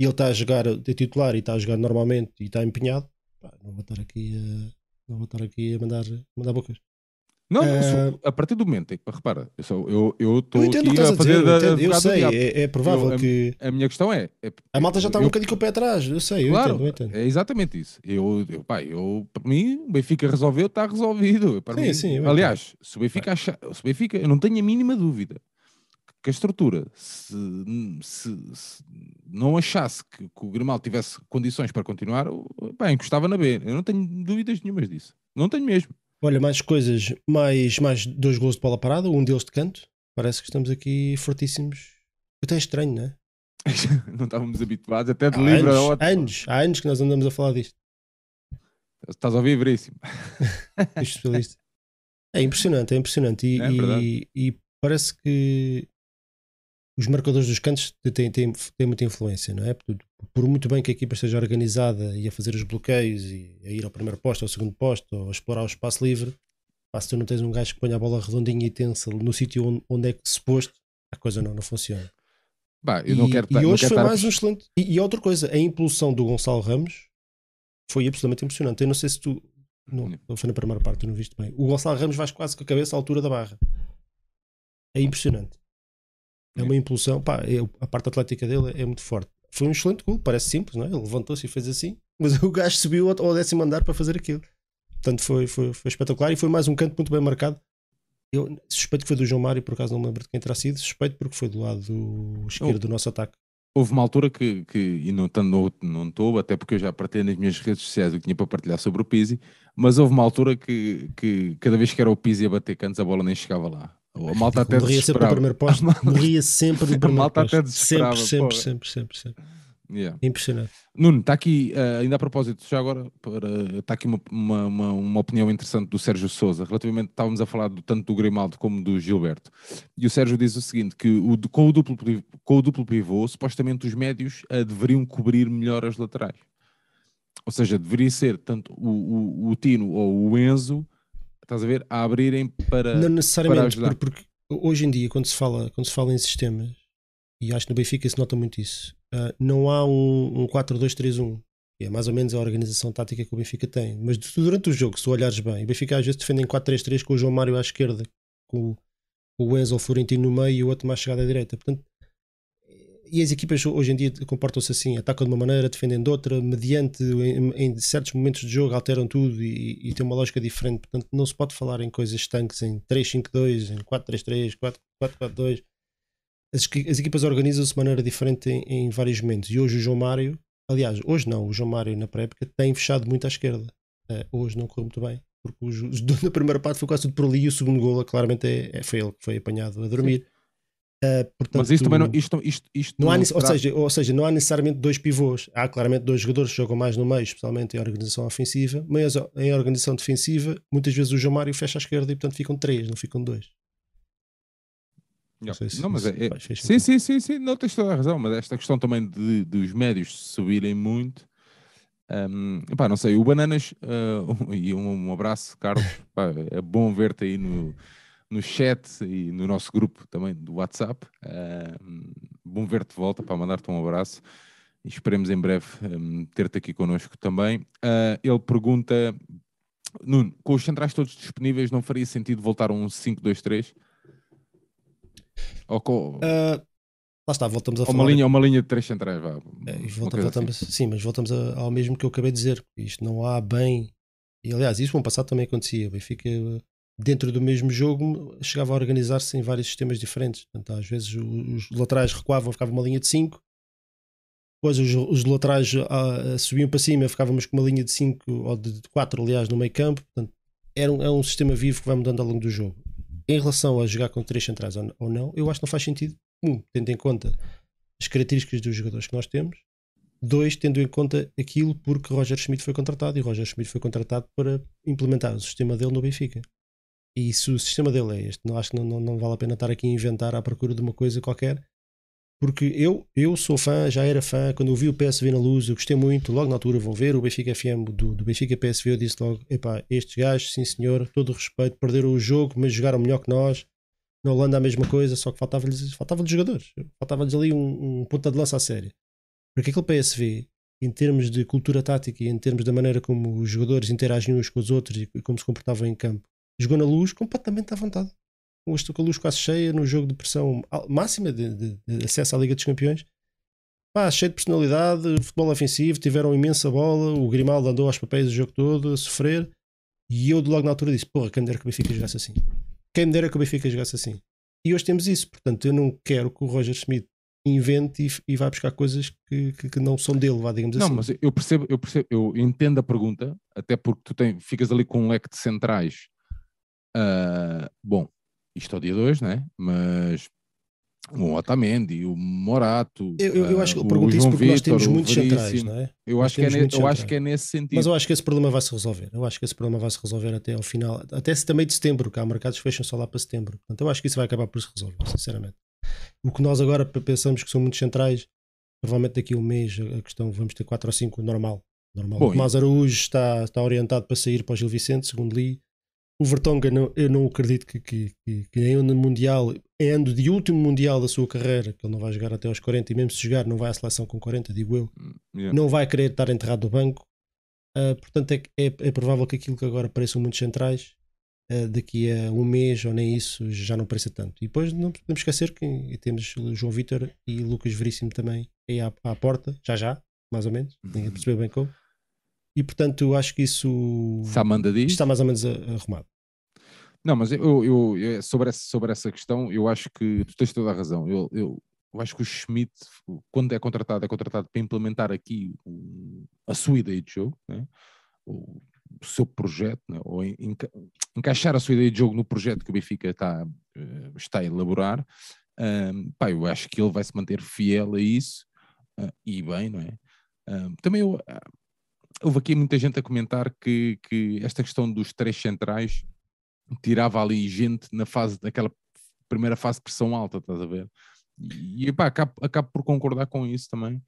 e ele está a jogar de titular e está a jogar normalmente e está empenhado, pá, não vou estar aqui a não vou estar aqui a mandar, mandar bocas. Não, uh, a partir do momento em que, repara, eu estou eu, eu aqui a fazer a dizer, eu, eu sei, é, é, provável eu, que. A, minha questão é, é, A malta já está um bocadinho com o pé atrás, eu sei, claro, entendo, entendo. É exatamente isso. Eu, eu, pá, eu, para mim, o Benfica resolveu, está resolvido. Para sim, mim, sim, aliás, se o Benfica, acha, se o Benfica, eu não tenho a mínima dúvida que a estrutura, se, se, se não achasse que, que, o Grimaldo tivesse condições para continuar, bem, encostava na B. Eu não tenho dúvidas nenhumas disso. Não tenho mesmo. Olha, mais coisas, mais, mais dois gols de bola parada, um deles de canto. Parece que estamos aqui fortíssimos. Até é estranho, não é? não estávamos habituados, até de livre anos, a anos, há anos que nós andamos a falar disto. Estás a ouvir veríssimo. é impressionante, é impressionante. E, é e, e, parece que os marcadores dos cantos têm, têm, têm muita influência, não é? Por, por, muito bem que a equipa esteja organizada e a fazer os bloqueios e a ir ao primeiro posto, ao segundo posto, ou a explorar o espaço livre, se tu não tens um gajo que ponha a bola redondinha e tensa no sítio onde, onde é que suposto, a coisa não, não funciona. Bah, eu não e, quero, e hoje foi mais um excelente. E, e, outra coisa, a impulsão do Gonçalo Ramos foi absolutamente impressionante. Eu não sei se tu. Não, não foi na primeira parte, tu não viste bem. O Gonçalo Ramos vai quase com a cabeça à altura da barra. É impressionante. É uma impulsão, pá, é, a parte atlética dele é muito forte. Foi um excelente gol, parece simples, não é? Ele levantou-se e fez assim, mas o gajo subiu ao décimo andar para fazer aquilo. Portanto, foi, foi, foi espetacular e foi mais um canto muito bem marcado. Eu suspeito que foi do João Mário, por acaso não me lembro de quem terá sido. Suspeito porque foi do lado esquerdo oh. do nosso ataque. houve uma altura que, que e não estou, não estou, até porque eu já partilhei nas minhas redes sociais o que tinha para partilhar sobre o Pizzi, mas houve uma altura que, que cada vez que era o Pizzi a bater cantos, a bola nem chegava lá. A malta até morria sempre no primeiro posto, morria sempre no primeiro A malta posto. até. Sempre, sempre, sempre, sempre, sempre. Yeah. Impressionante. Nuno, está aqui, uh, ainda a propósito, já agora, está aqui uma, uma, uma, uma, opinião interessante do Sérgio Souza, relativamente, estávamos a falar do, tanto do Grimaldo como do Gilberto, e o Sérgio diz o seguinte, que o, com, o duplo, com o duplo pivô, supostamente os médios uh, deveriam cobrir melhor as laterais. Ou seja, deveria ser tanto o, o, o Tino ou o Enzo, estás a ver, a abrirem para Não necessariamente, para porque, hoje em dia, quando se, fala, quando se fala em sistemas, e acho que no Benfica se nota muito isso, uh, não há um, um 4-2-3-1. É mais ou menos a organização tática que o Benfica tem. Mas durante o jogo, se tu olhares bem, o Benfica às vezes defende em 4-3-3 com o João Mário à esquerda, com, o Enzo Florentino no meio e o outro mais chegado à direita. Portanto, e as equipas hoje em dia comportam-se assim, atacam de uma maneira, defendem de outra, mediante em, em certos momentos de jogo alteram tudo e, e tem uma lógica diferente. Portanto, não se pode falar em coisas estanques em 3-5-2, em 4-3-3, 4-4-2 as, as equipas organizam-se de maneira diferente em, em, vários momentos. E hoje o João Mário, aliás, hoje não, o João Mário na pré-época tem fechado muito à esquerda. Uh, hoje não correu muito bem, porque os, na primeira parte foi quase tudo por ali e o segundo gol claramente é, é, foi ele que foi apanhado a dormir. Uh, portanto, Mas isso também não. Isto, isto, isto não, não há, ou, seja, ou seja, não há necessariamente dois pivôs. Há claramente dois jogadores que jogam mais no meio, especialmente em organização ofensiva, mas em organização defensiva, muitas vezes o João Mário fecha à esquerda e portanto ficam três, não ficam dois. Não, se não mas é, é sim, sim, sim, sim, não tens toda a razão, mas esta questão também de, dos médios subirem muito, um, pá, não sei, o Bananas, uh, e um, um, abraço, Carlos, pá, é bom ver-te aí no, no chat e no nosso grupo também do WhatsApp, uh, bom ver-te de volta, para mandar-te um abraço, e esperemos em breve um, ter-te aqui connosco também. Uh, ele pergunta, Nuno, com os centrais todos disponíveis, não faria sentido voltar a um 5-2-3? Ou com... Uh, lá está, voltamos a falar. Uma linha, uma linha de três centrais, vá. É, volta, voltamos, assim. Sim, mas voltamos a, ao mesmo que eu acabei de dizer. Isto não há bem. E aliás, isso no ano passado também acontecia. Benfica, dentro do mesmo jogo, chegava a organizar-se em vários sistemas diferentes. Portanto, às vezes os laterais recuavam, ficava uma linha de 5. Depois os, os laterais uh, subiam para cima, ficávamos com uma linha de 5 ou de 4, aliás, no meio campo. Portanto, era um, é um sistema vivo que vai mudando ao longo do jogo em relação a jogar com três centrais ou não, eu acho que não faz sentido. Um, tendo em conta as características dos jogadores que nós temos. Dois, tendo em conta aquilo porque Roger Schmidt foi contratado e Roger Schmidt foi contratado para implementar o sistema dele no Benfica. E se o sistema dele é este, não acho que não, não, não vale a pena estar aqui a inventar à procura de uma coisa qualquer porque eu, eu sou fã, já era fã, quando eu vi o PSV na luz, eu gostei muito, logo na altura vão ver o Benfica FM do, do Benfica PSV, eu disse logo, epá, estes gajos, sim senhor, todo o respeito, perderam o jogo, mas jogaram melhor que nós, na Holanda a mesma coisa, só que faltava-lhes faltava jogadores, faltava-lhes ali um, um ponta de lança a sério. Porque aquele PSV, em termos de cultura tática e em termos da maneira como os jogadores interagiam uns com os outros e como se comportavam em campo, jogou na luz completamente à vontade com a luz quase cheia, no jogo de pressão máxima de, de, de acesso à Liga dos Campeões. Pá, cheio de personalidade, futebol ofensivo, tiveram imensa bola. O Grimaldo andou aos papéis o jogo todo a sofrer. E eu, logo na altura, disse: Porra, quem me dera que o Benfica jogasse assim. Quem me dera que o Benfica jogasse assim. E hoje temos isso. Portanto, eu não quero que o Roger Smith invente e, e vá buscar coisas que, que, que, não são dele, vá, digamos não, assim. Não, mas eu percebo, eu percebo, eu entendo a pergunta, até porque tu tem, ficas ali com um leque de centrais. Uh, bom, isto ao dia 2, né? Mas o Otamendi, o Morato, eu, eu, eu acho que eu pergunto isso porque Victor, nós temos muitos centrais, não é? Eu acho, que é, ne, eu acho que é nesse sentido. Mas eu acho que esse problema vai se resolver. Eu acho que esse problema vai se resolver até ao final, até também de setembro, que há mercados que fecham só lá para setembro. Portanto, eu acho que isso vai acabar por se resolver, sinceramente. O que nós agora pensamos que são muitos centrais, provavelmente daqui a um mês a questão vamos ter 4 ou 5 normal. normal. Bom, o Tomás Araújo está, está orientado para sair para o Gil Vicente, segundo li. O Vertonghen, não, eu não acredito que, que, que, que em ano mundial, em ano de último mundial da sua carreira, que ele não vai jogar até aos 40, e mesmo se jogar, não vai à seleção com 40, digo eu, hum, yeah. não vai querer estar enterrado no banco. Uh, portanto, é, é, é, provável que aquilo que agora pareçam muitos centrais, uh, daqui a um mês ou nem isso, já não pareça tanto. E depois não podemos esquecer que temos João Vitor e Lucas Veríssimo também aí à, à porta, já já, mais ou menos, ninguém uhum. percebeu bem como. E portanto, eu acho que isso está mais ou menos arrumado. Não, mas eu, eu, eu, sobre, essa, sobre essa questão, eu acho que tu tens toda a razão. Eu, eu, eu acho que o Schmidt, quando é contratado, é contratado para implementar aqui a sua ideia de jogo, né? o, o seu projeto, né? ou enca encaixar a sua ideia de jogo no projeto que o Benfica está, uh, está a elaborar. Um, pá, eu acho que ele vai se manter fiel a isso uh, e bem, não é? Um, também eu, uh, houve aqui muita gente a comentar que, que esta questão dos três centrais tirava ali gente na fase daquela primeira fase de pressão alta, estás a ver? E, pá, acabo, acabo por concordar com isso também.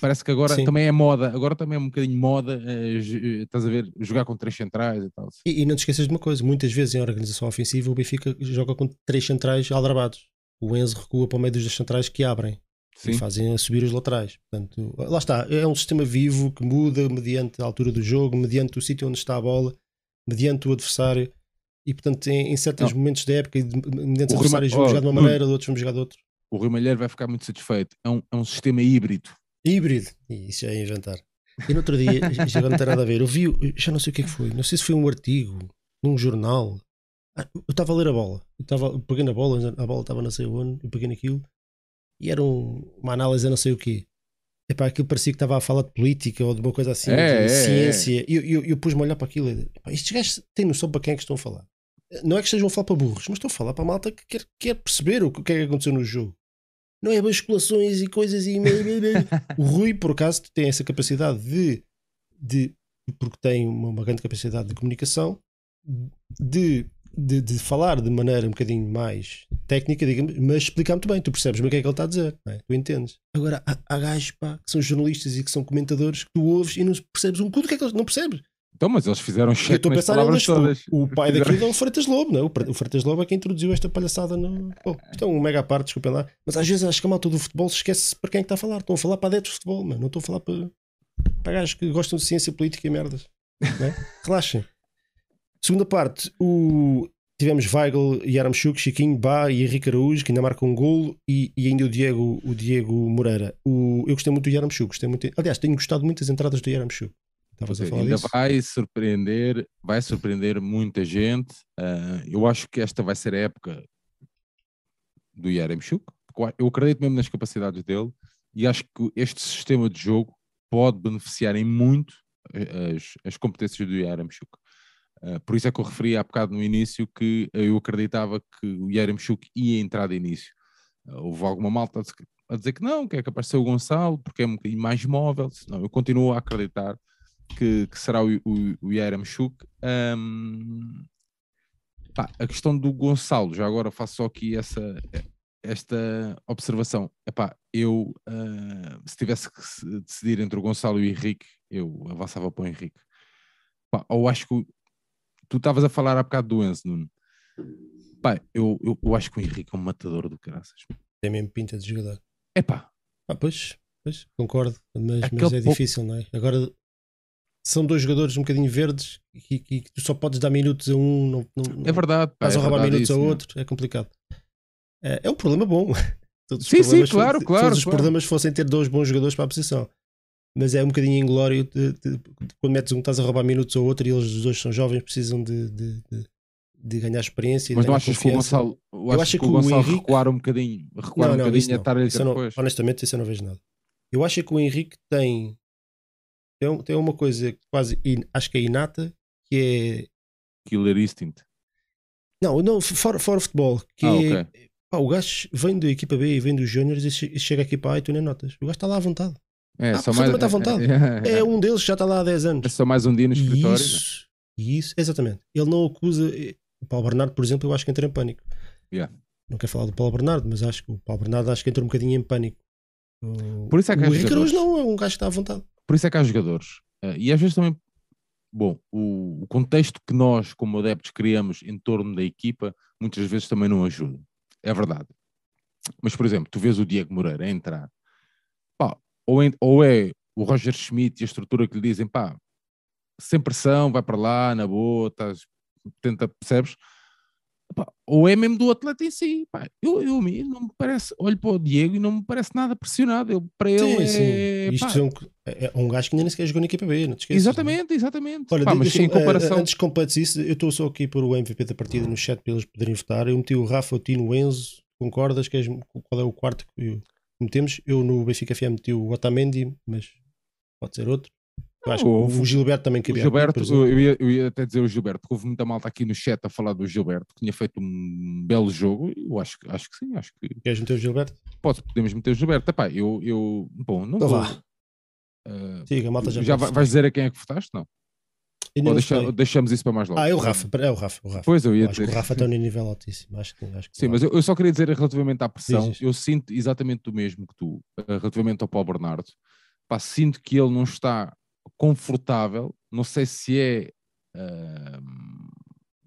Parece que agora Sim. também é moda, agora também é um bocadinho moda, eh, estás a ver, jogar com três centrais e tal. E, e, não te esqueças de uma coisa: muitas vezes em organização ofensiva o Benfica joga com três centrais aldrabados. O Enzo recua para o meio dos centrais que abrem Sim. e fazem subir os laterais. Portanto, lá está, é um sistema vivo que muda mediante a altura do jogo, mediante o sítio onde está a bola, mediante o adversário. E portanto, em, em certos não. momentos da época, mediante o adversários, vamos oh, jogar de uma maneira, de outros vamos jogar de outra o Rui Malheiro vai ficar muito satisfeito. É um, é um sistema híbrido. Híbrido, isso já é inventar. E no outro dia, já não tem nada a ver, eu vi, já não sei o que é que foi, não sei se foi um artigo, num jornal. Ah, eu estava a ler a bola, eu, estava, peguei na bola, a bola estava não sei onde, eu peguei naquilo, e era um, uma análise a não sei o quê. Epá, aquilo parecia que estava a falar de política ou de uma coisa assim, é, de é, ciência. É. E eu, eu, eu pus-me a olhar para aquilo e estes gajos têm noção para quem é que estão a falar. Não é que estejam a falar para burros, mas estão a falar para a malta que quer, quer perceber o que é que aconteceu no jogo não é basculações e coisas e o Rui por acaso tem essa capacidade de, de porque tem uma, uma grande capacidade de comunicação de, de, de, falar de maneira um bocadinho mais técnica, digamos, mas explicar muito bem. Tu percebes bem o que é que ele está a dizer, é? tu entendes. Agora, há, há gajos pá, que são jornalistas e que são comentadores que tu ouves e não percebes um cu do que é que eles não percebes. Então, mas eles fizeram cheque nas palavras todas. O, o pai daquilo é o Freitas Lobo, não é? O Freitas Lobo é quem introduziu esta palhaçada no... Bom, isto é um mega parte, desculpem lá. Mas às vezes acho que a malta do futebol se esquece para quem é que está a falar. Estão a falar para adeptos de futebol, mano. não estão a falar para, para gajos que gostam de ciência política e merdas. É? Relaxem. Segunda parte, o... tivemos Weigl, Yaramchuk, Chiquinho, Bá e Henrique Araújo, que ainda marcam um golo, e, e ainda o Diego, o Diego Moreira. O... Eu gostei muito do Yaramchuk, gostei muito. Aliás, tenho gostado muito das entradas do Yaramchuk. Estavas a falar ainda disso? vai surpreender, vai surpreender muita gente. Uh, eu acho que esta vai ser a época do Yaremchuk. Eu acredito mesmo nas capacidades dele e acho que este sistema de jogo pode beneficiar em muito as, as competências do Yaremchuk. Uh, por isso é que eu referi há bocado no início que eu acreditava que o Yaremchuk ia entrar de início. Uh, houve alguma malta a dizer que não, que é de ser o Gonçalo, porque é um bocadinho mais móvel. Não, eu continuo a acreditar que, que será o, o, o. Um, pá, a questão do Gonçalo, já agora faço só aqui essa, esta observação. Epá, eu, uh, se tivesse que decidir entre o Gonçalo e o Henrique, eu avançava para o Henrique. Ou acho que tu estavas a falar há bocado do Enzo, Nuno. Pá, eu, eu, eu, acho que o Henrique é um matador do caraças. Tem mesmo pinta de jogador. É pá. Ah, pois, pois, concordo, mas, mas é difícil, não é? Agora são dois jogadores um bocadinho verdes e que tu só podes dar minutos a um. Não, não, é verdade. Estás é a roubar minutos a outro, é complicado. É, é um problema bom. Todos sim, sim, claro, claro. Todos os claro. problemas fossem ter dois bons jogadores para a posição. Mas é um bocadinho inglório de, de, de, quando metes um, estás a roubar minutos ao outro e eles os dois são jovens, precisam de, de, ganhar experiência. Mas não achas confiança. que o Gonçalo, eu acho, que, que o Gonçalo Henrique... recuar um bocadinho, recuar não, não, um bocadinho a estar a não, Honestamente, isso eu não vejo nada. Eu acho que o Henrique tem tem, tem uma coisa quase, acho que é inata, que é. Killer Instinct. Não, não, fora, fora futebol. Que ah, é, okay. pá, o gajo vem da equipa B e vem dos Juniors e chega aqui para A e tu nem notas. O gajo está lá à vontade. É, ah, só mais, está à vontade. É, um deles que já está lá há 10 anos. É só mais um dia no escritório. Isso, isso, exatamente. Ele não acusa. Eh, o Paulo Bernardo, por exemplo, eu acho que entra em pânico. Yeah. Não quero falar do Paulo Bernardo, mas acho que o Paulo Bernardo acho que entra um bocadinho em pânico. Por isso é que o Henrique Araújo não é um gajo que está à vontade. Por isso é que há jogadores. Uh, e às vezes também, bom, o, o, contexto que nós, como adeptos, criamos em torno da equipa, muitas vezes também não ajuda. É verdade. Mas, por exemplo, tu vês o Diego Moreira entrar, pá, ou, em, ou é o Roger Schmidt e a estrutura que lhe dizem, pá, sem pressão, vai para lá, na boa, estás, tenta, percebes? ou é mesmo do atleta em si. Pá, eu, eu não me parece, olho para o Diego e não me parece nada pressionado. Eu, para ele sim, é, Isto é um, é um gajo que ainda nem sequer jogou na equipa B, não te esqueças. Exatamente, não? exatamente. Olha, pá, mas em comparação... antes de completes isso, eu estou só aqui por o MVP da partida no chat para eles poderem votar. Eu meti o Rafa, o Tino, o Enzo, concordas? Que és, qual é o quarto? Metemos. Eu no Benfica FM meti o Otamendi, mas pode ser outro. Eu acho que o, Gilberto também queria. O Gilberto, eu ia, eu ia, até dizer o Gilberto, porque houve muita malta aqui no chat a falar do Gilberto, que tinha feito um belo jogo, eu acho, acho que sim, acho que... Queres meter o Gilberto? Pode, podemos meter o Gilberto. Epá, eu, eu, bom, não então vou... Vá. Uh, Siga, malta já, já vais dizer a quem é que votaste? Não. Ou deixa, deixamos isso para mais logo? Ah, é o Rafa, é o Rafa. O Rafa. Pois eu ia acho dizer. o Rafa está no nível altíssimo. Acho que, acho que Sim, mas eu, eu, só queria dizer relativamente à pressão, eu sinto exatamente o mesmo que tu, eh, relativamente ao Paulo Bernardo. Pá, sinto que ele não está confortável, não sei se é uh,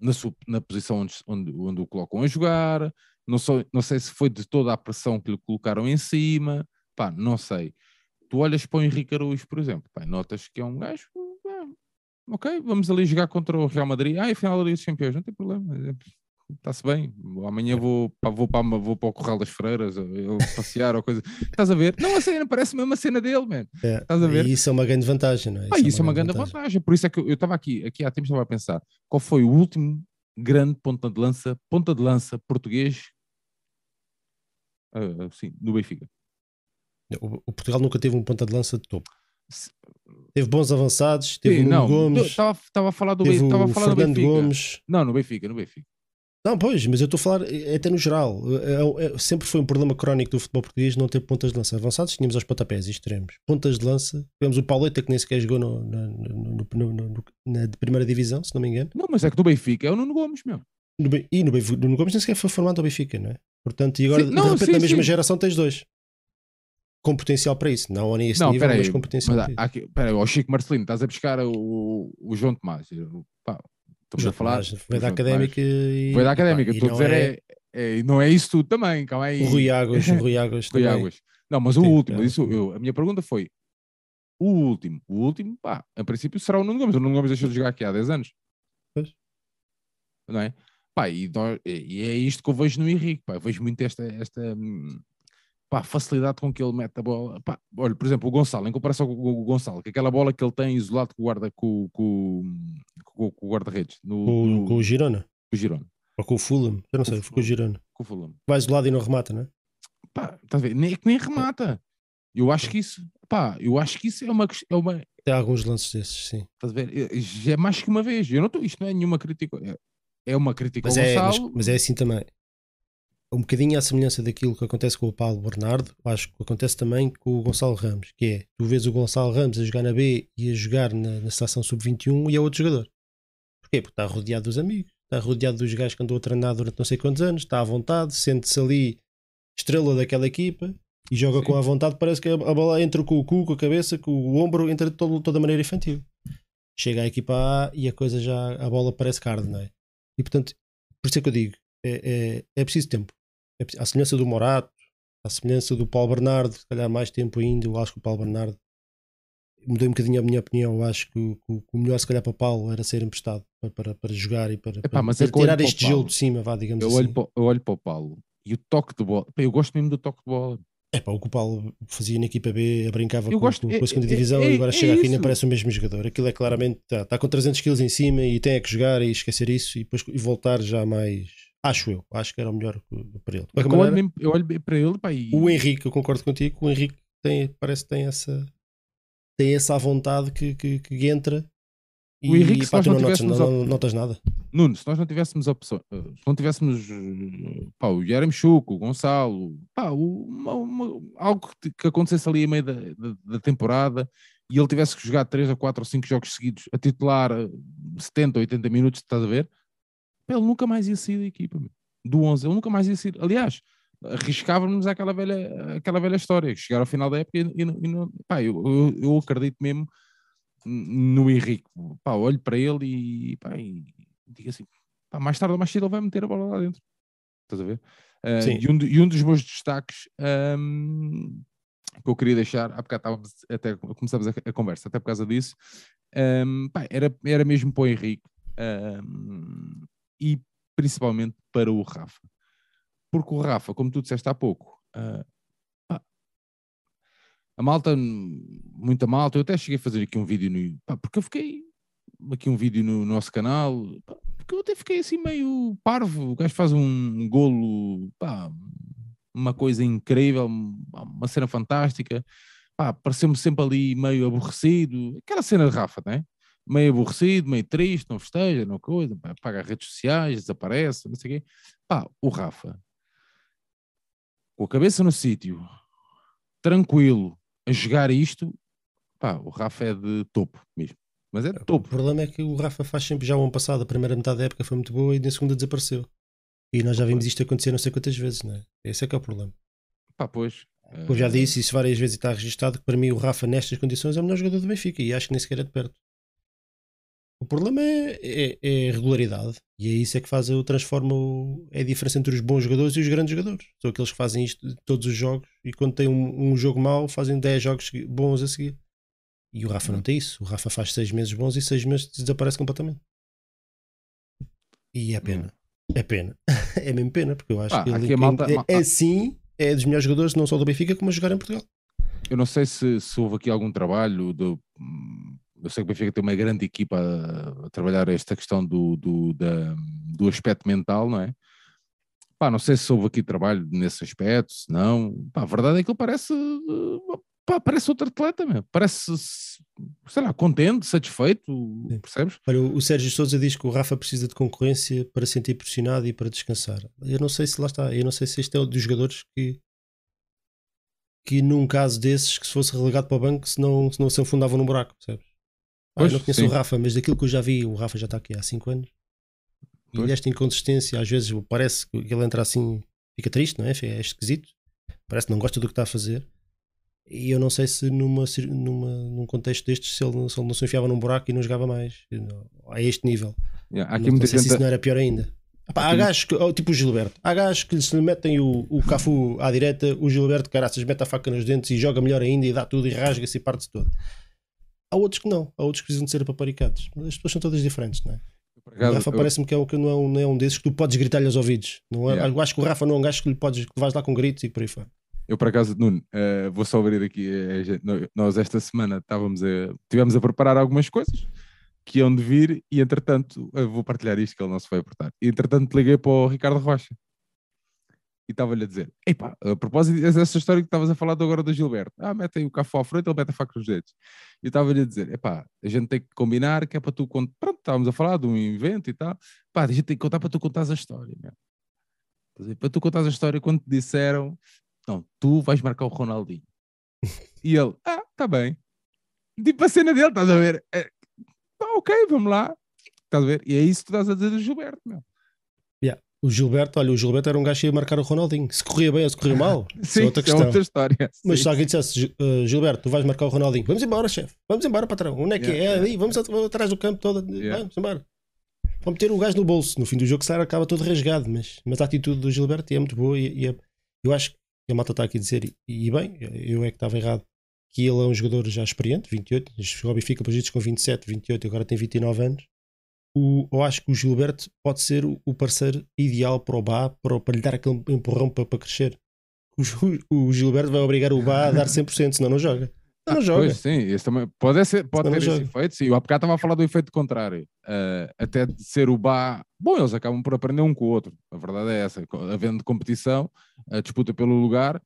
na, na posição onde, onde, onde o colocam a jogar, não, sou, não sei se foi de toda a pressão que lhe colocaram em cima, pá, não sei. Tu olhas para o Henrique Araújo, por exemplo, pá, notas que é um gajo ok, vamos ali jogar contra o Real Madrid. Ah, e final da Liga dos Campeões, não tem problema. Está-se bem. Amanhã vou, pá, vou, para, vou para o Corral das Freiras, passear ou coisa. Estás a ver? Não, a cena parece mesmo a cena dele, man. É, Estás a ver? E isso é uma grande vantagem, não é? Isso, ah, é, isso é uma, grande vantagem. vantagem. Por isso é que eu estava aqui, aqui há tempo estava a pensar qual foi o último grande ponta de lança, ponta de lança português uh, sim, no Benfica. O, o Portugal nunca teve um ponta de lança de topo. Teve bons avançados, teve Sim, o não, Gomes. Estava a falar do, estava a falar Fernando do Benfica. Gomes. Não, no Benfica, no Benfica. Não, pois, mas eu estou a falar até no geral. É, é, sempre foi um problema crónico do futebol português não ter pontas de lança avançados. Tínhamos aos pontapés e extremos. Pontas de lança, tivemos o Pauleta que nem sequer jogou no, no, no, na primeira divisão, se não me engano. Não, mas é que do Benfica é o Nuno Gomes, meu. e no Nuno Gomes nem sequer foi formado ao Benfica, não é? Portanto, e agora sim, não, de repente sim, na mesma sim. geração tens dois com potencial para isso. Não a esse não, nível, mas com potencial mas para aqui, Peraí, o Chico Marcelino, estás a buscar o, o João Tomás. Pá, estamos a falar. Veio da académica e. Veio da académica, estou a dizer, é, é, é, não é isso tudo também. Calma aí. O Rui Águas, o Rui Águas. Rui Águas. Não, mas o Sim, último, é. isso, eu, a minha pergunta foi: o último, o último, pá, a princípio será o Nuno Gomes. O Nuno Gomes deixou de jogar aqui há 10 anos. Pois. Não é? Pá, e, e, é isto que eu vejo no Henrique, pá, eu vejo muito esta, esta, hum, pá, a facilidade com que ele mete a bola. Pá, olha, por exemplo, o Gonçalo, em comparação com o Gonçalo, que aquela bola que ele tem isolado com o guarda com, com, com, com o guarda-redes. No, com, no, com o Girona. Com o Girona. Ou com o Fulham, eu não sei, com o Girona. Com o Fulham. Vai isolado e não remata, não é? Pá, tá a ver? Nem, é nem remata. Eu acho que isso, pá, eu acho que isso é uma. É uma... Tem alguns lances desses, sim. Estás a ver? Já é mais que uma vez. Eu não tô, isto não é nenhuma crítica. É, é uma crítica mas ao é, Gonçalo. Mas, mas é assim também um bocadinho à semelhança daquilo que acontece com o Paulo Bernardo, acho que acontece também com o Gonçalo Ramos, que é, tu vês o Gonçalo Ramos a jogar na B e a jogar na, na seleção sub-21 e é outro jogador. Porquê? Porque está rodeado dos amigos, está rodeado dos gajos que andou a treinar durante não sei quantos anos, está à vontade, sente-se ali estrela daquela equipa e joga Sim. com a vontade, parece que a bola entra com o cu, com a cabeça, com o ombro, entra de todo, toda a maneira infantil. Chega à equipa A e a coisa já, a bola parece carne, não é? E portanto, por isso é que eu digo, é, é, é preciso tempo a semelhança do Morato, a semelhança do Paulo Bernardo, se calhar mais tempo ainda, eu acho que o Paulo Bernardo mudei um bocadinho a minha opinião. Eu acho que, que o melhor, se calhar, para o Paulo era ser emprestado para, para, para jogar e para, Epá, para, é tirar este gelo de cima, vá, digamos eu assim. Olho para, eu olho para o Paulo e o toque de bola, eu gosto mesmo do toque de bola. É pá, o que o Paulo fazia na equipa B, brincava com, gosto, com, com, a segunda é, divisão é, e agora é, chega é aqui e nem parece o mesmo jogador. Aquilo é claramente, está tá com 300 kg em cima e tem é que jogar e esquecer isso e depois e voltar já mais Acho eu, acho que era o melhor para ele. Eu, maneira, olho, eu olho para ele pá, e... O Henrique, eu concordo contigo, o Henrique tem, parece que tem essa tem essa vontade que, que, que entra e, o Henrique, se pá, nós não, não, notas, não, notas nada. Nuno, se nós não tivéssemos opção, eh, se não tivéssemos pá, o Jeremy Chuco, o Gonçalo, pá, uma, uma, algo que, que, acontecesse ali a meio da, da, da, temporada e ele tivesse que jogar 3 a 4 ou 5 jogos seguidos a titular 70 ou 80 minutos, estás a ver? Ele nunca mais ia sair da equipa, do 11, ele nunca mais ia sair. Aliás, arriscávamos aquela velha, aquela velha história, chegar ao final da época e, e, e não, pá, eu, eu, eu, acredito mesmo no Henrique, pá, olho para ele e, pá, e digo assim, pá, mais tarde ou mais cedo ele vai meter a bola lá dentro. Estás a ver? Uh, e, um, e, um, dos meus destaques um, que eu queria deixar, há bocado estávamos, até começamos a, a, conversa, até por causa disso, um, pá, era, era mesmo para o Henrique. Um, e principalmente para o Rafa. Porque o Rafa, como tu disseste há pouco, uh, a malta, muita malta, eu até cheguei a fazer aqui um vídeo no. Pá, porque eu fiquei aqui um vídeo no nosso canal, pá, porque eu até fiquei assim meio parvo. O gajo faz um golo, pá, uma coisa incrível, uma cena fantástica. Pá, pareceu-me sempre ali meio aborrecido. Aquela cena de Rafa, né? Meio aborrecido, meio triste, não festeja, não coisa, pá, paga redes sociais, desaparece, não sei o quê. Pá, o Rafa, com a cabeça no sítio, tranquilo, a jogar isto, pá, o Rafa é de topo mesmo. Mas é de topo. O problema é que o Rafa faz sempre já o ano passado, a primeira metade da época foi muito boa e na segunda desapareceu. E nós já vimos isto acontecer não sei quantas vezes, não é? Esse é que é o problema. Pá, pois. Eu já disse isso várias vezes e está registado que para mim o Rafa nestas condições é o melhor jogador do Benfica e acho que nem sequer é de perto. O problema é, é, é regularidade e é isso é que faz o transforma o, é a diferença entre os bons jogadores e os grandes jogadores. São aqueles que fazem isto todos os jogos e quando tem um, um jogo mau fazem 10 jogos bons a seguir. E o Rafa não tem isso. O Rafa faz 6 meses bons e 6 meses desaparece completamente. E é pena. É pena. é mesmo pena, porque eu acho ah, que ele malta, é, é sim, é dos melhores jogadores, não só do Benfica, como a jogar em Portugal. Eu não sei se, se houve aqui algum trabalho do. Eu sei que o Benfica tem uma grande equipa a, a trabalhar esta questão do, do, da, do aspecto mental, não é? Pá, não sei se houve aqui trabalho nesse aspecto, se não. Pá, a verdade é que ele parece pá, parece outro atleta, meu. parece, sei lá, contente, satisfeito, Sim. percebes? Olha, o Sérgio Souza diz que o Rafa precisa de concorrência para sentir pressionado e para descansar. Eu não sei se lá está, eu não sei se este é um dos jogadores que que num caso desses, que se fosse relegado para o banco, se não se, não se afundavam num buraco, percebes? Ah, eu não conheço sim. o Rafa, mas daquilo que eu já vi, o Rafa já está aqui há 5 anos. Pois. E esta inconsistência, às vezes parece que ele entra assim, fica triste, não é? É esquisito. Parece que não gosta do que está a fazer. E eu não sei se numa, numa, num contexto destes se ele, se ele não se enfiava num buraco e não jogava mais a este nível. Yeah, não, não sei se isso não era pior ainda. Epá, há gajos que, oh, tipo o Gilberto, há gajos que se lhe metem o, o Cafu à direita, o Gilberto, caraças, mete a faca nos dentes e joga melhor ainda e dá tudo e rasga-se e parte-se todo. Há outros que não, há outros que precisam de ser paparicados. As pessoas são todas diferentes, não é? o Rafa eu... parece-me que, é que não, é um, não é um desses que tu podes gritar-lhe aos ouvidos. Não é? Yeah. Eu acho que o Rafa não é um gajo que lhe podes, que vais lá com gritos e por aí fora. Eu, por acaso, Nuno, uh, vou só abrir aqui. Uh, nós, esta semana, estávamos a, tivemos a preparar algumas coisas que iam de vir e, entretanto, vou partilhar isto que ele não se foi aportar. E, entretanto, liguei para o Ricardo Rocha e estava-lhe a dizer: Epá, a propósito dessa história que estavas a falar agora do Gilberto, ah, mete aí o café à frente, ele mete a faca nos dedos. E estava-lhe a dizer: Epá, a gente tem que combinar que é para tu. Pronto, estávamos a falar de um evento e tal. Pá, a gente tem que contar para tu contares a história. Meu. Para tu contares a história quando te disseram não, tu vais marcar o Ronaldinho. e ele, ah, tá bem. Tipo a cena dele, estás a ver? É, tá, ok, vamos lá. Estás a ver? E é isso que tu estás a dizer do Gilberto, meu. O Gilberto, olha, o Gilberto era um gajo que ia marcar o Ronaldinho. Se corria bem ou se corria mal, é Sim, é outra questão. É outra história. Mas Sim. se alguém dissesse, uh, Gilberto, tu vais marcar o Ronaldinho, vamos embora, chefe, vamos embora, patrão. Onde é que yeah, é? Yeah. É ali, vamos atrás do campo todo. Yeah. Vamos embora. Vamos meter o gajo no bolso. No fim do jogo, sai, acaba todo rasgado. Mas, mas a atitude do Gilberto é muito boa e, e é, eu acho que a malta está aqui a dizer, e bem, eu é que estava errado, que ele é um jogador já experiente, 28, chegou ao Benfica para com 27, 28, agora tem 29 anos. O, eu acho que o Gilberto pode ser o parceiro ideal para o Bá, para, para lhe dar aquele empurrão para, para crescer. O, o, Gilberto vai obrigar o Bá a dar 100%, senão não joga. Não, não joga. Pois, sim, esse também pode, ser, pode ter esse joga. efeito. Sim, o Apocá estava a falar do efeito contrário. Uh, até de ser o Bá. Bom, eles acabam por aprender um com o outro. A verdade é essa. Havendo competição, a disputa pelo lugar.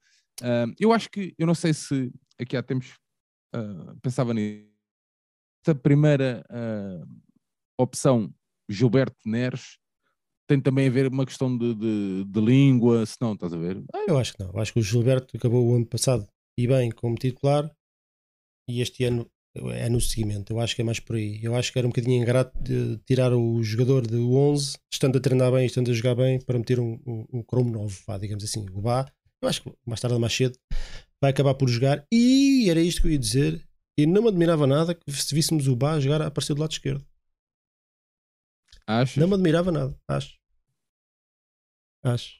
Uh, eu acho que, eu não sei se aqui há tempos uh, pensava nisso. Esta primeira opção, Gilberto Neres, tem também a ver uma questão de, de, de língua, se não, estás a ver? Eu acho que não. Acho que o Gilberto acabou o ano passado e bem como titular e este ano é no seguimento. Eu acho que é mais por aí. Eu acho que era um bocadinho ingrato de tirar o jogador de 11, estando a treinar bem, estando a jogar bem, para meter um, um, um novo, vá, digamos assim. O Bá, eu acho que mais tarde ou mais cedo vai acabar por jogar. E era isto que eu ia dizer. E não me admirava nada que se víssemos o Bá jogar a aparecer do lado esquerdo. Acho. Não me admirava nada, acho. Acho.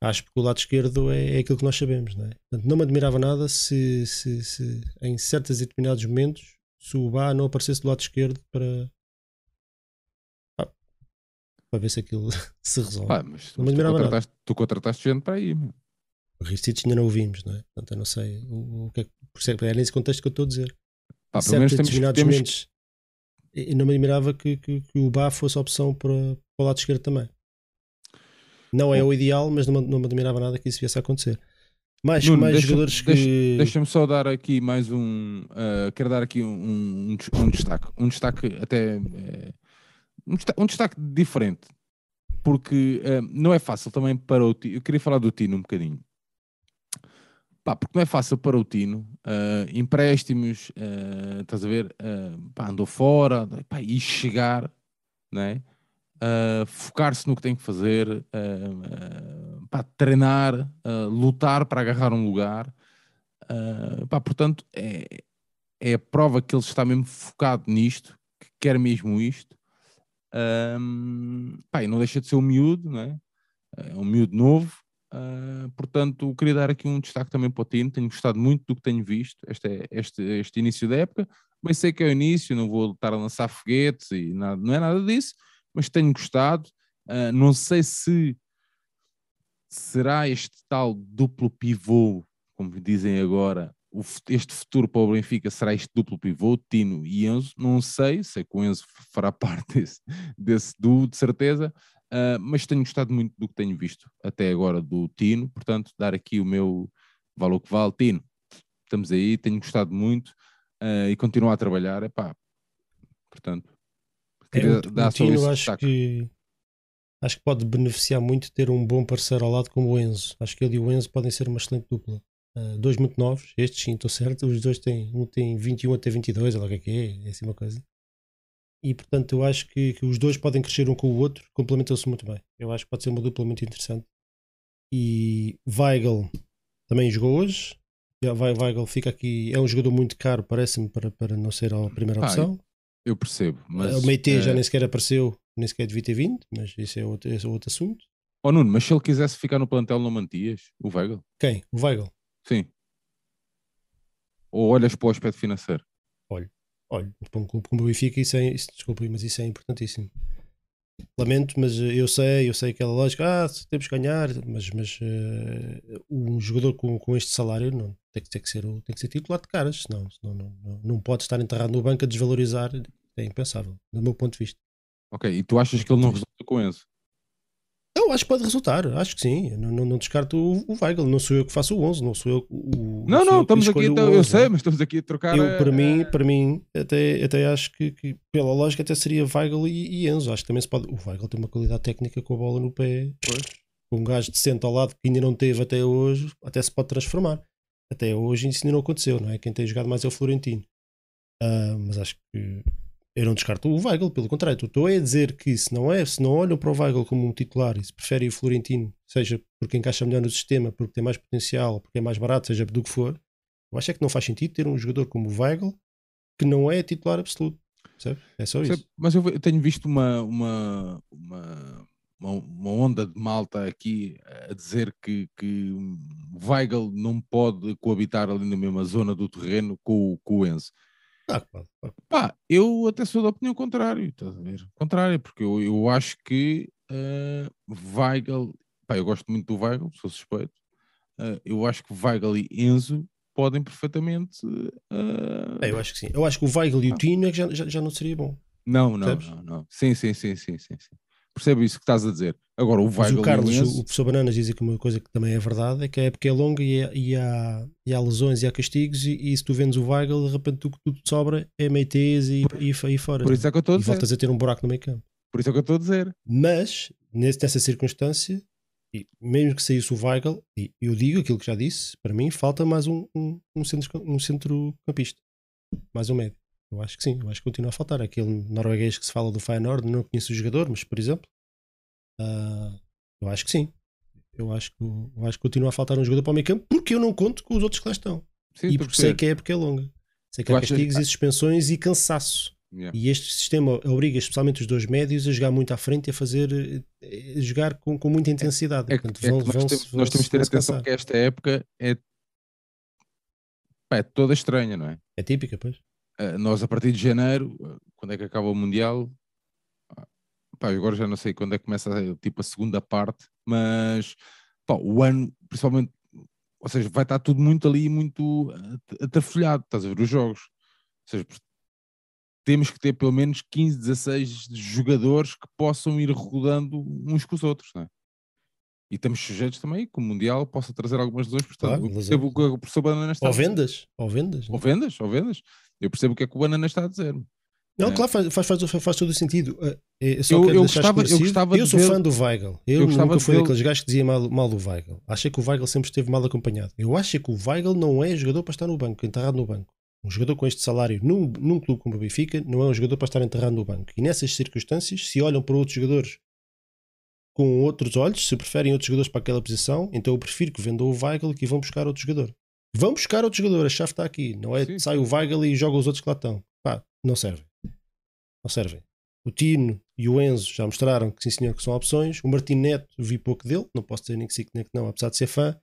Acho que o lado esquerdo é, é aquilo que nós sabemos, não é? Portanto, não me admirava nada se, se, se em certos e determinados momentos se o Bá não aparecesse do lado esquerdo para para ver se aquilo se resolve. Ah, mas não me admirava tu, contrataste, nada. tu contrataste gente para aí, meu. O Ristich ainda não ouvimos, não é? Portanto, eu não sei o, o que é, exemplo, é nesse contexto que eu estou a dizer. Pá, menos temos, temos... momentos, eu não me admirava que, que, que o Bá fosse a opção para, para o lado esquerdo também. Não é o ideal, mas não, não me admirava nada que isso viesse a acontecer. Mais, Nuno, mais deixa, jogadores que. Deixa-me deixa só dar aqui mais um. Uh, quero dar aqui um, um, um, destaque. Um destaque até. Uh, um, destaque, um destaque diferente. Porque uh, não é fácil também para o Tino. Eu queria falar do Tino um bocadinho. Pá, porque não é fácil para o Tino. empréstimos, estás a ver? Pá, andou fora pá, e chegar, né? uh, focar-se no que tem que fazer, uh, uh, pá, treinar, lutar para agarrar um lugar. Pá, portanto, é, é a prova que ele está mesmo focado nisto, que quer mesmo isto. Um, pá, e não deixa de ser um miúdo, não é? é um miúdo novo. Uh, portanto, queria dar aqui um destaque também para o Tino. Tenho gostado muito do que tenho visto este, este, este início da época. Bem, sei que é o início, não vou estar a lançar foguetes e nada, não é nada disso, mas tenho gostado. Uh, não sei se será este tal duplo pivô, como dizem agora, o, este futuro para o Benfica será este duplo pivô, Tino e Enzo. Não sei, sei que o Enzo fará parte desse, desse duo, de certeza, uh, mas tenho gostado muito do que tenho visto até agora do Tino. Portanto, dar aqui o meu valor que vale. Tino, estamos aí, tenho gostado muito uh, e continuo a trabalhar. Epá, portanto, Queria é, dar Tino, acho que acho que pode beneficiar muito ter um bom parceiro ao lado como o Enzo. Acho que ele e o Enzo podem ser uma excelente dupla. Uh, dois muito novos, estes sim, estou certo. Os dois têm, um tem 21 até 22, olha o que é que é, é assim uma coisa. E portanto eu acho que, que os dois podem crescer um com o outro, complementam-se muito bem. Eu acho que pode ser uma dupla muito interessante. E Weigl também jogou hoje. Weigl fica aqui, é um jogador muito caro, parece-me, para, para não ser a primeira opção. Eu percebo, mas... O Meite é... já nem sequer apareceu, nem sequer devia ter vindo, mas isso é outro, esse é outro assunto. Oh Nuno, mas se ele quisesse ficar no plantel não mantias o Weigl? Quem? O Weigl? Sim. Ou olhas para o aspecto financeiro? Olho. Para um clube como o Benfica isso é, isso, desculpe, mas isso é importantíssimo. Lamento, mas eh, eu sei, eu sei aquela lógica, ah, temos que ganhar, mas, mas uh, um jogador com, com este salário não, tem, que, tem, que ser, tem que ser titular de caras, senão, senão não, não, não pode estar enterrado no banco a desvalorizar, é impensável, do meu ponto de vista. Ok, e tu achas que ele não resulta com isso? Eu acho que pode resultar, acho que sim. Não, não, não descarto o, o Weigl, não sou eu que faço o 11, não sou eu o. Não, não, estamos aqui, então, eu sei, mas estamos aqui a trocar. Eu, para, mim, para mim, até, até acho que, que, pela lógica, até seria Weigl e, e, Enzo. Acho que também se pode. O Weigl tem uma qualidade técnica com a bola no pé. Pois. Um gajo decente ao lado que ainda não teve até hoje, até se pode transformar. Até hoje isso ainda não aconteceu, não é? Quem tem jogado mais é o Florentino. Uh, mas acho que eu não descarto o Weigl, pelo contrário, estou a dizer que se não é, se não olham para o Weigl como um titular e se preferem o Florentino, seja porque encaixa melhor no sistema, porque tem mais potencial, porque é mais barato, seja do que for, eu acho é que não faz sentido ter um jogador como o Weigl que não é titular absoluto. Percebe? É só isso. Mas eu tenho visto uma, uma, uma, uma, onda de malta aqui a dizer que, que Weigl não pode coabitar ali na mesma zona do terreno com, com o Enzo. Ah, claro, claro. Pá, eu até sou da opinião contrária, estás a ver? Contrária, porque eu, eu acho que uh, Weigl, pá, eu gosto muito do Weigl, sou suspeito. Uh, eu acho que Weigl e Enzo podem perfeitamente. Uh... É, eu acho que sim. Eu acho que o Weigl e o Tino é que já, já, já não seria bom. Não, não, não, não. Sim, sim, sim, sim, sim, sim percebo isso que estás a dizer. Agora, o Weigl o Carlos, o, o professor Bananas diz que uma coisa que também é verdade é que a época é longa e, e, há, e há lesões e há castigos e, e se tu vendes o Weigl, de repente tudo que sobra é meio tese e, por, e, e fora. Por isso é que eu estou a dizer. E voltas a ter um buraco no meio campo. Por isso é que eu estou a dizer. Mas, nessa circunstância, e mesmo que saísse o Weigl, e eu digo aquilo que já disse, para mim falta mais um, um, um, centro, um. Mais um médio. Eu acho que sim, eu acho que continua a faltar. Aquele norueguês que se fala do Feyenoord, não conheço o jogador, mas por exemplo, uh, eu acho que sim. Eu acho que, eu acho que continua a faltar um jogador para o meio campo porque eu não conto com os outros que lá estão. Sim, e porque sei que a época é longa. Sei que há castigos e suspensões e cansaço. Yeah. E este sistema obriga especialmente os dois médios a jogar muito à frente e a fazer a jogar com, com muita intensidade. É, Portanto, é vão, nós, temos, nós temos de ter atenção que esta época é, é toda estranha, não é? É típica, pois. Uh, nós, a partir de janeiro, quando é que acaba o Mundial? Pá, agora já não sei quando é que começa tipo, a segunda parte, mas pá, o ano, principalmente, ou seja, vai estar tudo muito ali, muito atafolhado, estás a ver os jogos. Ou seja, temos que ter pelo menos 15, 16 jogadores que possam ir rodando uns com os outros, não é? E estamos sujeitos também que o Mundial possa trazer algumas lesões. Portanto, claro, eu percebo o que o professor Banana está ou vendas, ou vendas. Ou vendas, ou vendas. Eu percebo o que é que o Banana está a dizer. Não, é. claro, faz, faz, faz, faz, todo o sentido. Eu, eu, gostava, eu gostava Eu sou ver... fã do Weigl. Eu, eu nunca fui daqueles gajos que dizia mal, mal do Weigl. Achei que o Weigl sempre esteve mal acompanhado. Eu acho que o Weigl não é jogador para estar no banco, enterrado no banco. Um jogador com este salário num, num clube como o Benfica não é um jogador para estar enterrado no banco. E nessas circunstâncias, se olham para outros jogadores com outros olhos, se preferem outros jogadores para aquela posição, então eu prefiro que vendam o Weigl e que vão buscar outro jogador. Vão buscar outro jogador, a chave está aqui. Não é Sim. sai o Weigl e joga os outros que lá estão. Pá, não serve não servem. O Tino e o Enzo já mostraram que sim senhor que são opções. O Martim Neto vi pouco dele, não posso dizer nem que sim nem que não, apesar de ser fã.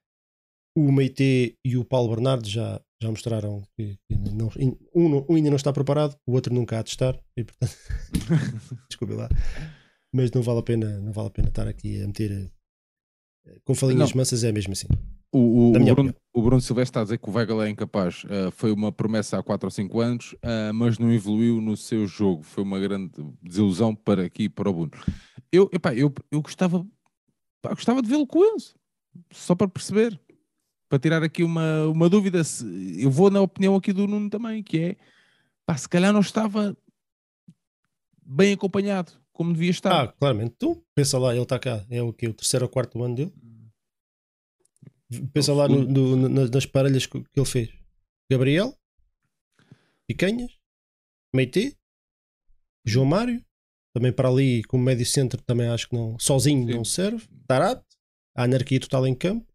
O Meite e o Paulo Bernardo já, já mostraram que, que não, um, um, ainda não está preparado, o outro nunca há de estar. E, portanto, desculpe lá. Mas não vale a pena, não vale a pena estar aqui a meter eh, com falinhas não. mansas, é mesmo assim. O, o, o, Bruno, o, Bruno, Silvestre está a dizer que o Weigl é incapaz. Uh, foi uma promessa há 4 ou 5 anos, uh, mas não evoluiu no seu jogo. Foi uma grande desilusão para aqui para o Bruno. Eu, epá, eu, eu gostava, pá, gostava de vê-lo com eles, só para perceber, para tirar aqui uma, uma dúvida. Se, eu vou na opinião aqui do Nuno também, que é pá, se calhar não estava bem acompanhado como devia estar. Ah, claramente. Tu pensa lá, ele está cá, é o que? O terceiro ou quarto ano dele? Pensa lá no, no, nas parelhas que ele fez: Gabriel, Picanhas, Meite, João Mário, também para ali como médio centro, também acho que não, sozinho Sim. não serve. Tarat, a anarquia total em campo,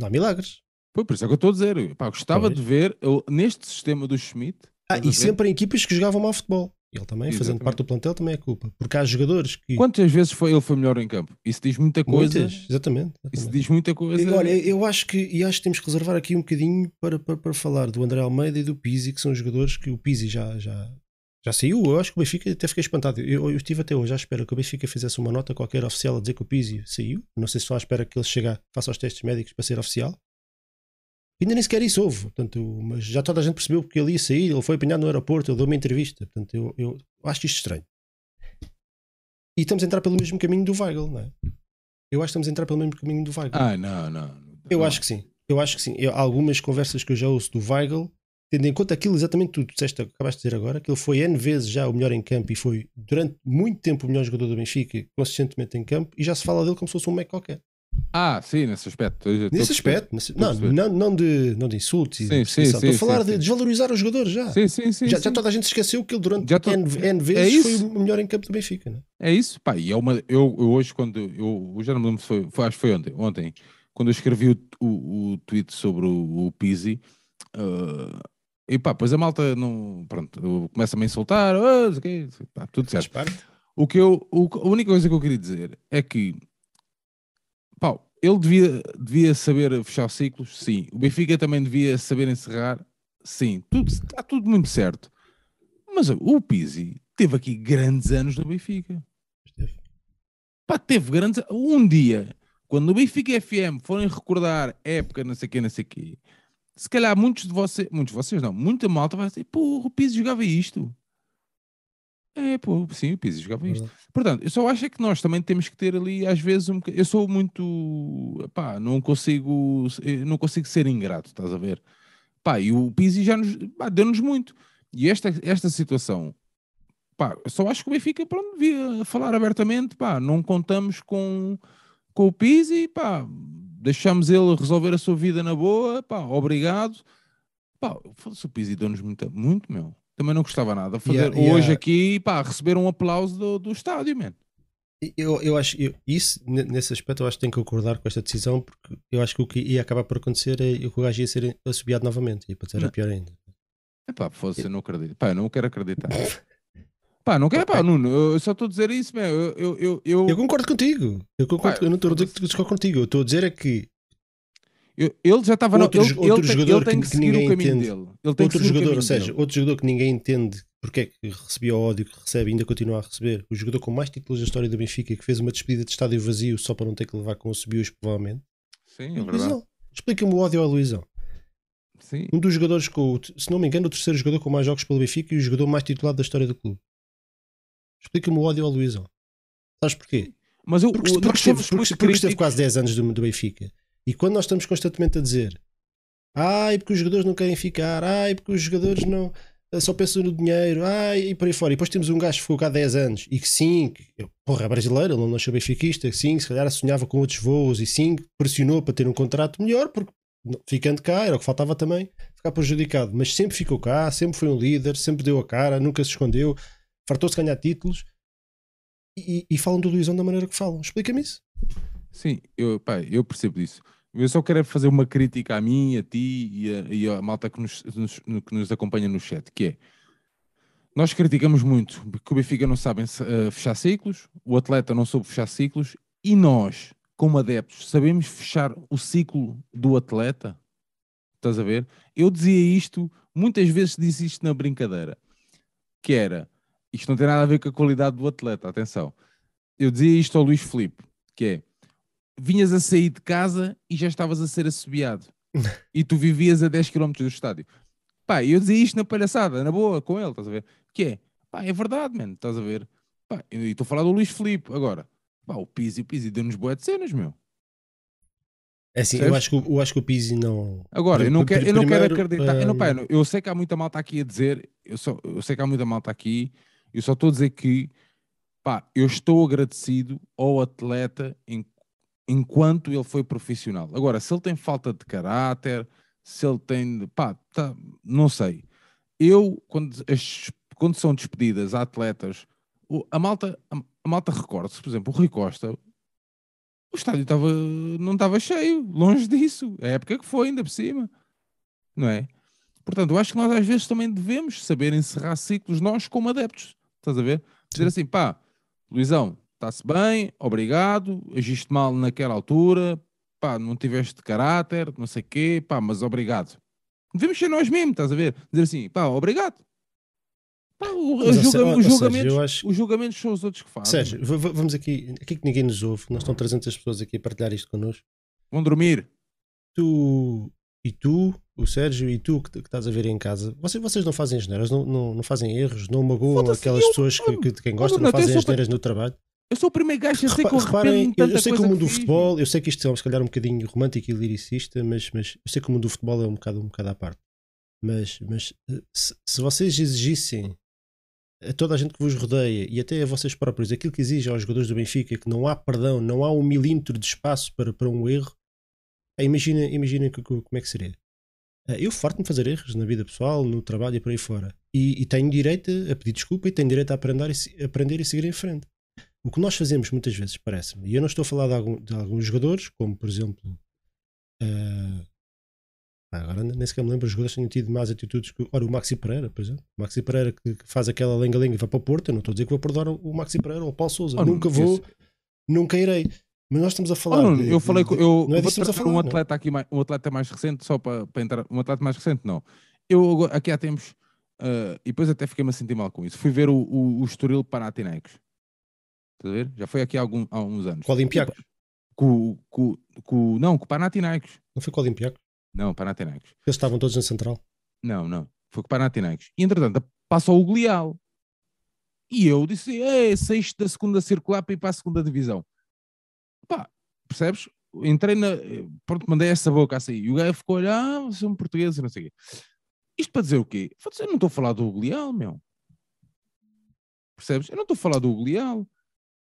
há milagres. Foi por isso é que eu estou a dizer. Pá, gostava de ver eu, neste sistema do Schmidt. Ah, e sempre em equipas que jogavam mal futebol. Ele também, Exatamente. fazendo parte do plantel, também é culpa. Porque há jogadores que. Quantas vezes foi, ele foi melhor em campo? Isso diz muita coisa. Muitas, exatamente, exatamente. Isso diz muita coisa. E, olha, eu acho que, e acho que temos que reservar aqui um bocadinho para, para, para falar do André Almeida e do Pizzi, que são jogadores que o Pizzi já, já, já saiu. Eu acho que o Benfica até fiquei espantado. Eu, eu estive até hoje à espera que o Benfica fizesse uma nota qualquer oficial a dizer que o Pizzi saiu. Não sei se só à espera que ele chegue, faça os testes médicos para ser oficial. Ainda nem sequer isso houve, portanto, mas já toda a gente percebeu porque ele ia sair, ele foi apanhado no aeroporto, ele deu uma entrevista, portanto, eu, eu acho isto estranho. E estamos a entrar pelo mesmo caminho do Weigl, não é? Eu acho que estamos a entrar pelo mesmo caminho do Weigl. Ah, não, não. Eu não. acho que sim. Eu acho que sim. Eu, algumas conversas que eu já ouço do Weigl, tendo em conta aquilo exatamente tudo que disseste, acabaste de dizer agora, que ele foi N vezes já o melhor em campo e foi durante muito tempo o melhor jogador do Benfica, consistentemente em campo, e já se fala dele como se fosse um Mac qualquer. Ah, sim, nesse aspecto. Nesse aspecto, nesse, não, não, não, de, não de insultos. Sim, de sim, sim, Estou a falar de desvalorizar os jogadores já. Sim, sim, sim, já, já toda a gente esqueceu que ele durante já N, N é vezes é foi o melhor em campo do Benfica. É? é isso, pá. E é uma, eu, eu hoje, quando eu, eu já não me lembro foi, foi, acho que foi ontem, ontem, quando eu escrevi o, o, o tweet sobre o, o Pizzi, uh, e pá, pois a malta não, pronto, começa a me insultar, oh, okay, pá, tudo certo. O que eu, o, a única coisa que eu queria dizer é que, pá, ele devia, devia saber fechar ciclos, sim. O Benfica também devia saber encerrar, sim. Tudo, está tudo muito certo. Mas o Pizzi teve aqui grandes anos no Benfica. Pá, teve grandes. Um dia, quando o Benfica FM forem recordar época, não sei o quê, não sei o quê, se calhar muitos de vocês, muitos de vocês não, muita malta vai dizer, pô, o Pizzi jogava isto. É, pô, sim, o Pizzi jogava isto. Portanto, eu só acho é que nós também temos que ter ali, às vezes, um Eu sou muito. Pá, não consigo. Não consigo ser ingrato, estás a ver? Pá, e o Pizzi já nos. deu-nos muito. E esta, esta situação. Pá, eu só acho que o Benfica, pronto, devia falar abertamente. Pá, não contamos com, com o Pizzi, pá, deixamos ele resolver a sua vida na boa, pá, obrigado. Pá, o Pizzi deu-nos muito, muito, meu também não gostava nada. Fazer yeah, hoje aqui, pá, receber um aplauso do, do estádio, mano. Eu, eu acho, eu, isso, nesse aspecto, eu acho que tenho que concordar com esta decisão, porque eu acho que o que ia acabar por acontecer é que o gajo ia ser assobiado novamente, e para ser pior ainda. É pá, fosse, eu não acredito. Pá, eu não quero acreditar. Pá, não quero, pá, Nuno, eu só estou a dizer isso, meu. Eu, eu, eu, eu... eu concordo contigo. Eu, concordo, pá, eu não estou a dizer que discordo contigo. Eu estou a dizer é que ele já estava outro, no, ele, outro ele, jogador tem, ele tem que, que seguir o caminho entende. dele. Ele tem outro jogador, ou seja, dele. outro jogador que ninguém entende porque é que recebia o ódio que recebe e ainda continua a receber. O jogador com mais títulos da história do Benfica que fez uma despedida de estádio vazio só para não ter que levar com o subiu provavelmente. Sim, é verdade. Explica-me o ódio ao Luizão. Sim. Um dos jogadores com, se não me engano, o terceiro jogador com mais jogos pelo Benfica e o jogador mais titulado da história do clube. Explica-me o ódio ao Luizão. Sabes porquê? Mas eu, porque, porque, nós porque, porque, porque esteve quase 10 anos do, do Benfica. E quando nós estamos constantemente a dizer ai, porque os jogadores não querem ficar, ai, porque os jogadores não eh, só pensam no dinheiro, ai, e por aí fora. E depois temos um gajo que ficou cá há 10 anos e que sim, que, porra, é brasileiro, ele não nasceu benfiquista, sim, se calhar sonhava com outros voos e sim, pressionou para ter um contrato melhor, porque ficando cá era o que faltava também ficar prejudicado. Mas sempre ficou cá, sempre foi um líder, sempre deu a cara, nunca se escondeu, fartou-se ganhar títulos e, e, falam do Luizão da maneira que falam. Explica-me isso. Sim, eu, pá, eu percebo isso. Eu só quero fazer uma crítica a mim, a ti e a, e a malta que nos, nos, que nos acompanha no chat, que é nós criticamos muito que o Benfica não sabe uh, fechar ciclos, o atleta não soube fechar ciclos e nós, como adeptos, sabemos fechar o ciclo do atleta? Estás a ver? Eu dizia isto, muitas vezes disse isto na brincadeira, que era, isto não tem nada a ver com a qualidade do atleta, atenção. Eu dizia isto ao Luís Filipe, que é, vinhas a sair de casa e já estavas a ser assobiado. e tu vivias a 10 km do estádio. Pá, eu dizia isto na palhaçada, na boa, com ele, estás a ver? Que é, pá, é verdade, mano, estás a ver? Pá, e estou a falar do Luís Filipe agora. Pá, o Pizzi, o Pizzi deu-nos boas de cenas, meu. É assim, eu acho, que, eu acho que o Pizzi não. Agora, eu não, quero, eu não quero acreditar. Eu, não, pá, eu, eu sei que há muita malta aqui a dizer, eu, só, eu sei que há muita malta aqui, eu só estou a dizer que, pá, eu estou agradecido ao atleta em enquanto ele foi profissional. Agora, se ele tem falta de caráter, se ele tem. pá, tá, não sei. Eu, quando, as, quando são despedidas a atletas, a malta, a, a malta recorda-se, por exemplo, o Rui Costa, o estádio tava, não estava cheio, longe disso. É a época que foi, ainda por cima. Não é? Portanto, eu acho que nós às vezes também devemos saber encerrar ciclos, nós como adeptos. Estás a ver? Dizer assim, pá, Luizão, está-se bem, obrigado, agiste mal naquela altura, pá, não tiveste caráter, não sei o quê, pá, mas obrigado. Devemos ser nós mesmos, estás a ver? Dizer assim, pá, obrigado. Pá, o, julga, os, julgamentos, acho... os julgamentos são os outros que fazem. Sérgio, vamos aqui, aqui que ninguém nos ouve, nós estão 300 pessoas aqui a partilhar isto connosco. Vão dormir. Tu e tu, o Sérgio e tu que, que estás a ver em casa, vocês, vocês não fazem geneiras, não, não, não fazem erros, não magoam aquelas eu, pessoas que, que, quem gosta, não fazem geneiras no trabalho? Eu sou o primeiro gajo a que eu reparem, eu, eu sei que o mundo do futebol, eu sei que isto é se calhar um bocadinho romântico e liricista, mas, mas eu sei que o mundo do futebol é um bocado, um bocado à parte. Mas, mas eh, se, se vocês exigissem a toda a gente que vos rodeia e até a vocês próprios aquilo que exige aos jogadores do Benfica, que não há perdão, não há um milímetro de espaço para, para um erro, imagina, imagina como é que seria. Eh, eu farto-me fazer erros na vida pessoal, no trabalho e por aí fora. E, e tenho direito a pedir desculpa e tenho direito a aprender e, aprender e seguir em frente. O que nós fazemos muitas vezes, parece-me, e eu não estou a falar de, algum, de alguns jogadores, como por exemplo. Uh, agora nem sequer me lembro, os jogadores têm tido mais atitudes que. Ora, o Maxi Pereira, por exemplo. O Maxi Pereira que, que faz aquela lenga-lenga e vai para o Porto. Eu não estou a dizer que vou perdoar o Maxi Pereira ou o Paulo Souza. Oh, nunca vou, isso. nunca irei. Mas nós estamos a falar. Oh, de, eu falei que eu não é vou trazer falar, um atleta não. aqui, mais, um atleta mais recente, só para, para entrar. Um atleta mais recente, não. Eu aqui há tempos, uh, e depois até fiquei-me a sentir mal com isso. Fui ver o, o, o Estoril Panathinaikos. Estás a ver? Já foi aqui há, algum, há uns anos. Com o Olympiacos? Com, com, com, não, com o Panathinaikos. Não foi com o Olympiacos? Não, Panathinaikos. Eles estavam todos na Central? Não, não. Foi com o Panathinaikos. E entretanto, passou o Glial. E eu disse, é, sexto da segunda circular para ir para a segunda divisão. Pá, percebes? Entrei na. Pronto, mandei essa boca assim. E o gajo ficou a olhar, ah, você é um português e não sei o quê. Isto para dizer o quê? Eu não estou a falar do Glial, meu. Percebes? Eu não estou a falar do Glial.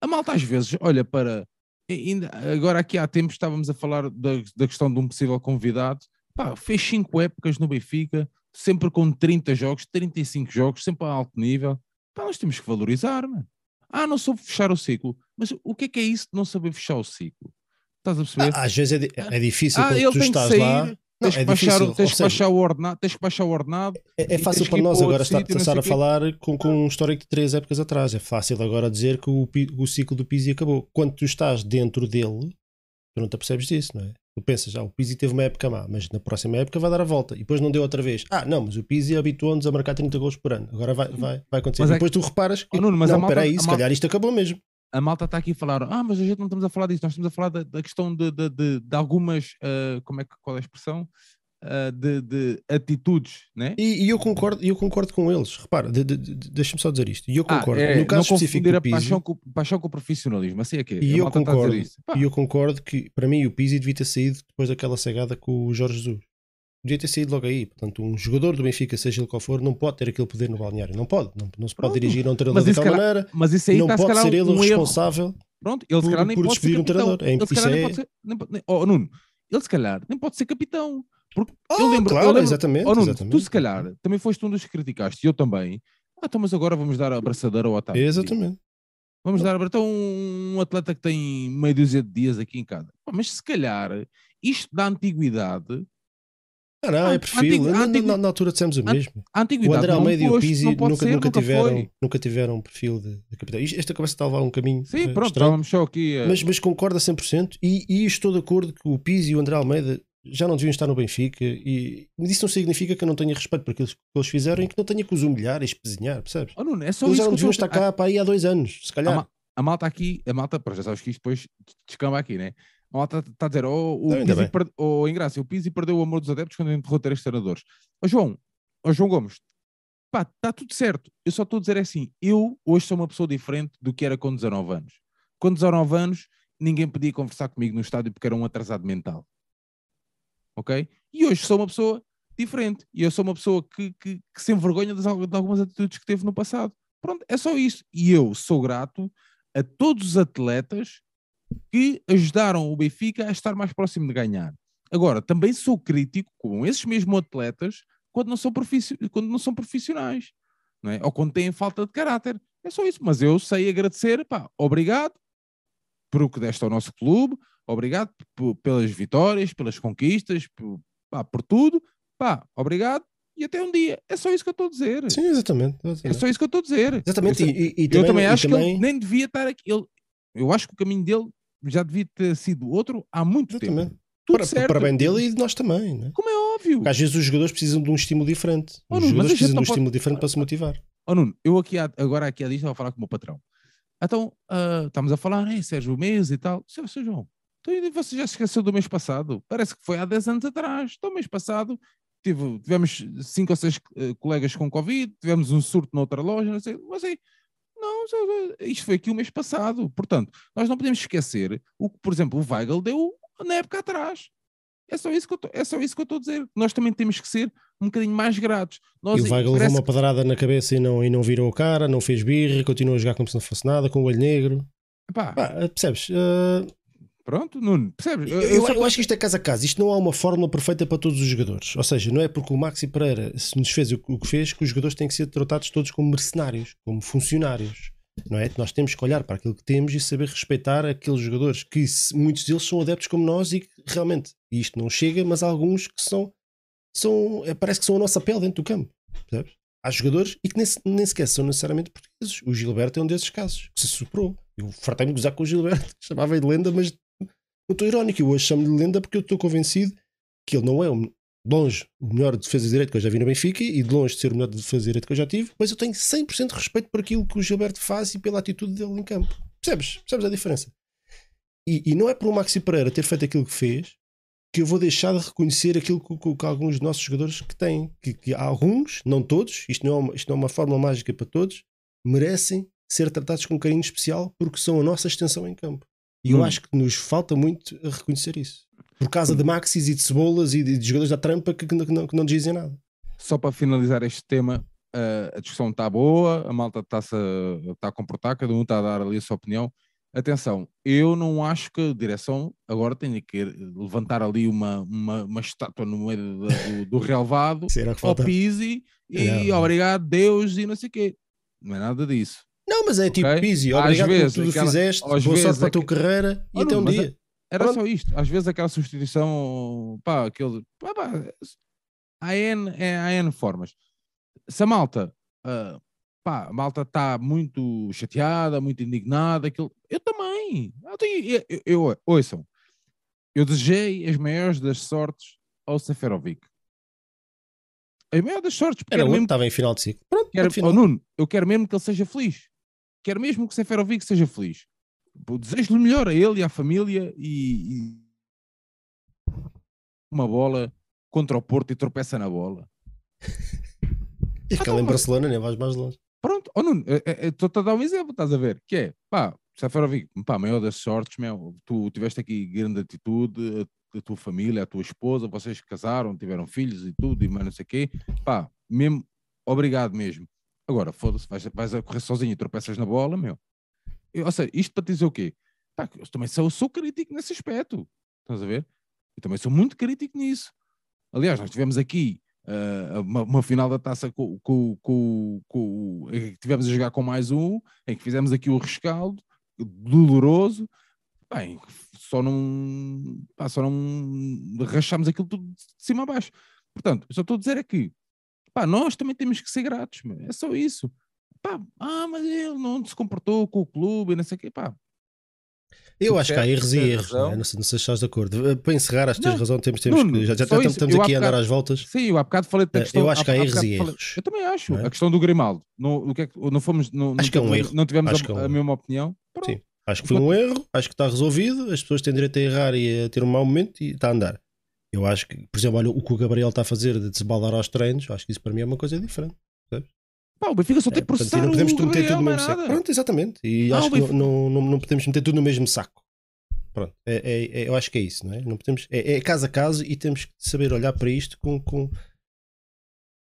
A malta às vezes olha para. Ainda, agora aqui há tempos estávamos a falar da, da questão de um possível convidado. Pá, fez 5 épocas no Benfica, sempre com 30 jogos, 35 jogos, sempre a alto nível. Pá, nós temos que valorizar, mano. Ah, não soube fechar o ciclo. Mas o que é que é isso de não saber fechar o ciclo? Estás a perceber? Ah, às vezes é, é difícil ah, quando tu estás lá tens, que, é baixar, difícil, tens que baixar o ordenado, tens que baixar o ordenado. É, é fácil para nós agora estar, estar a falar com, com um histórico de três épocas atrás. É fácil agora dizer que o, o ciclo do Pizzi acabou. Quando tu estás dentro dele, tu não te apercebes disso, não é? Tu pensas, ah, o Pizzi teve uma época má, mas na próxima época vai dar a volta. E depois não deu outra vez. Ah, não, mas o Pizzi habituou-nos a marcar 30 gols por ano. Agora vai, vai, vai acontecer. Mas e depois é que... tu reparas que, oh, Nuno, mas não, espera aí, se calhar isto acabou mesmo a malta está aqui a falar, ah, mas a gente não estamos a falar disso, nós estamos a falar da, da questão de, de, de, de algumas, uh, como é que, qual é a expressão? uh, de, de, atitudes, né? E, e, eu concordo, eu concordo com eles. Repara, de, de, deixa-me só dizer isto. E eu ah, concordo. Ah, é, no caso específico do Pizzi, paixão com, paixão com o profissionalismo, assim é que é. E eu concordo. E eu concordo que para mim o Pizzi devia ter saído depois daquela cegada com o Jorge Jesus. Devia ter saído logo aí. Portanto, um jogador do Benfica, seja ele qual for, não pode ter aquele poder no balneário. Não pode. Não, não se pode Pronto. dirigir a um treinador daquela maneira. Mas isso aí não tá, pode ser ele o responsável. Pronto, ele se calhar nem por pode ser um treinador. É, ele se calhar é... nem pode ser. Nem, nem, oh, Nuno, ele se calhar nem pode ser capitão. Porque oh, eu lembro, claro, eu lembro, exatamente, oh, Nuno, exatamente. Tu se calhar também foste um dos que criticaste, e eu também. Ah, então, mas agora vamos dar a abraçadeira ao Otávio. Exatamente. Vamos dar então um atleta que tem meia dúzia de dias aqui em casa. Mas se calhar isto da antiguidade ah, não, é perfil. na, na, na, altura dissemos o mesmo. A o André Almeida e o Pizzi nunca, ser, nunca, tiveram, nunca tiveram um perfil de, de capitão. Esta conversa está a levar um caminho. Sim, uh, pronto, estávamos só aqui. Mas, mas concorda 100% e, e estou de acordo que o Pizzi e o André Almeida já não deviam estar no Benfica. E isso não significa que eu não tenha respeito por aquilo que eles fizeram e que não tenha que os humilhar e espezinhar, percebes? Oh, não, é só eles já não deviam estar cá para aí há dois anos, se calhar. A, a malta aqui, a malta, já sabes que isto depois descamba aqui, né? A malta está a dizer, oh, o, não, Pizzi per... oh, Ingrácia, o Pizzi perdeu o amor dos adeptos quando enterrou três treinadores. Oh, João, oh, João Gomes, pá, está tudo certo. Eu só estou a dizer assim, eu hoje sou uma pessoa diferente do que era com 19 anos. Com 19 anos, ninguém podia conversar comigo no estádio porque era um atrasado mental. Ok? E hoje sou uma pessoa diferente. E eu sou uma pessoa que, que, que se envergonha de algumas atitudes que teve no passado. Pronto, é só isso. E eu sou grato a todos os atletas que ajudaram o Benfica a estar mais próximo de ganhar. Agora, também sou crítico com esses mesmos atletas quando não são, quando não são profissionais, não é? ou quando têm falta de caráter. É só isso. Mas eu sei agradecer, pá, obrigado por o que deste ao nosso clube, obrigado pelas vitórias, pelas conquistas, por, pá, por tudo, pá, obrigado e até um dia. É só isso que eu estou a dizer. Sim, exatamente. exatamente. É só isso que eu estou a dizer. Exatamente. Eu, e, e, eu também, também acho também... que ele nem devia estar aqui. Ele, eu acho que o caminho dele já devia ter sido outro há muito Exatamente. tempo. Tudo para, certo. para bem dele e de nós também, né? Como é óbvio. Porque às vezes os jogadores precisam de um estímulo diferente. Oh, os Nuno, jogadores precisam de um pode... estímulo diferente para se motivar. Oh, Nuno, eu aqui agora aqui há dias estava a falar com o meu patrão. Então, uh, estamos a falar, Ei, Sérgio, mês e tal. Seu, seu João, então você já se esqueceu do mês passado? Parece que foi há 10 anos atrás. Então, mês passado tive, tivemos cinco ou seis uh, colegas com Covid, tivemos um surto noutra loja, não sei, mas aí não, isto foi aqui o mês passado. Portanto, nós não podemos esquecer o que, por exemplo, o Weigl deu na época atrás. É só isso que eu tô, é só isso que eu estou a dizer. Nós também temos que ser um bocadinho mais gratos. Nós, e o Weigl levou uma pedrada na cabeça e não, e não virou o cara, não fez birra, continuou a jogar como se não fosse nada, com o olho negro. Pá, Pá percebes? Uh, Pronto, Nuno, percebes? Eu, eu, eu, acho que isto é casa a casa. Isto não há uma fórmula perfeita para todos os jogadores. Ou seja, não é porque o Maxi Pereira se nos fez o que fez que os jogadores têm que ser tratados todos como mercenários, como funcionários. Não é? Nós temos que olhar para aquilo que temos e saber respeitar aqueles jogadores que muitos deles são adeptos como nós e que realmente isto não chega, mas há alguns que são, são é, parece que são a nossa pele dentro do campo. Percebes? Há jogadores e que nem, nem sequer são necessariamente portugueses. O Gilberto é um desses casos que se superou. Eu fartei-me gozar com o Gilberto, chamava de lenda, mas não estou irónico, eu hoje chamo-lhe lenda porque eu estou convencido que ele não é longe o melhor defesa de direito que eu já vi no Benfica e de longe de ser o melhor defesa de direito que eu já tive, mas eu tenho 100% de respeito por aquilo que o Gilberto faz e pela atitude dele em campo. Percebes? Percebes a diferença? E, e não é por o Maxi Pereira ter feito aquilo que fez que eu vou deixar de reconhecer aquilo que, que, que alguns dos nossos jogadores que têm. Que, que alguns, não todos, isto não, é uma, isto não é uma fórmula mágica para todos, merecem ser tratados com um carinho especial porque são a nossa extensão em campo. E eu hum. acho que nos falta muito a reconhecer isso. Por causa hum. de maxis e de cebolas e de, de jogadores da trampa que, que, não, que não dizem nada. Só para finalizar este tema, uh, a discussão está boa, a malta está-se está a comportar, cada um está a dar ali a sua opinião. Atenção, eu não acho que a direção agora tenha que levantar ali uma, uma, uma estátua no meio do, do relevado ao Pisi e obrigado Deus e não sei o quê. Não é nada disso. Não, mas é tipo okay? easy, obrigado vezes, por tudo aquela, fizeste, boa vezes, sorte para a tua carreira e até um dia. Era Pronto. só isto. Às vezes aquela substituição, pá, aquele. Pá, pá, há, N, é, há N formas. Se a malta, uh, pá, a malta está muito chateada, muito indignada, aquilo, eu também. Eu, tenho, eu, eu, ouçam, eu desejei as maiores das sortes ao Seferovic. A maior das sortes. Era mesmo, estava em final de ciclo. Pronto, quero, final. Oh, Nuno, eu quero mesmo que ele seja feliz quero mesmo que Seferovic seja feliz. Desejo-lhe melhor a ele e à família e, e, uma bola contra o Porto e tropeça na bola. E ah, aquela ah, em Barcelona nem vais mais longe. Pronto, oh, Nuno, estou-te a dar um exemplo, estás a ver? Que é, pá, Seferovic, pá, maior das sortes, meu, tu tiveste aqui grande atitude, a, a, tua família, a tua esposa, vocês casaram, tiveram filhos e tudo, e mais não sei o quê, pá, mesmo, obrigado mesmo. Agora, foda-se, vais, vais, a correr sozinho e tropeças na bola, meu. Eu, ou seja, isto para te dizer o quê? Pá, eu também sou, sou crítico nesse aspecto, estás a ver? Eu também sou muito crítico nisso. Aliás, nós tivemos aqui uh, uma, uma, final da taça com, com, com, com, tivemos a jogar com mais um, em que fizemos aqui o rescaldo, doloroso, bem, só não, pá, só não rachámos aquilo tudo de cima a baixo. Portanto, só estou a dizer é que pá, nós também temos que ser gratos, é só isso. Pá, ah, mas ele não se comportou com o clube e não sei o quê, pá. Eu acho que há erros e erros, não, é? não, sei, não sei se estás de acordo. Eh, para encerrar, acho que tens razão, temos, temos não, que, já, já estamos, estamos aqui a andar às voltas. Sim, eu há bocado falei da eh, questão. Eu acho que há erros e erros. eu também acho. É? A questão do Grimaldo, não, que é, não fomos, não, acho que é um erro. não tivemos a, é um a, mesma opinião. Pronto. Sim, acho que foi um erro, acho que está resolvido, as pessoas têm direito a errar e a ter um mau momento e está a andar. Eu acho que, por exemplo, olha o que o Gabriel está a fazer de desbalar aos treinos, acho que isso para mim é uma coisa diferente. Sabes? Pá, o Benfica só tem é, processar não podemos meter tudo no mesmo saco. Pronto, exatamente. E não, acho que não, não, não podemos meter tudo no mesmo saco. Pronto, é, é, é, eu acho que é isso, não é? Não podemos, é, é, caso a caso e temos que saber olhar para isto com, com,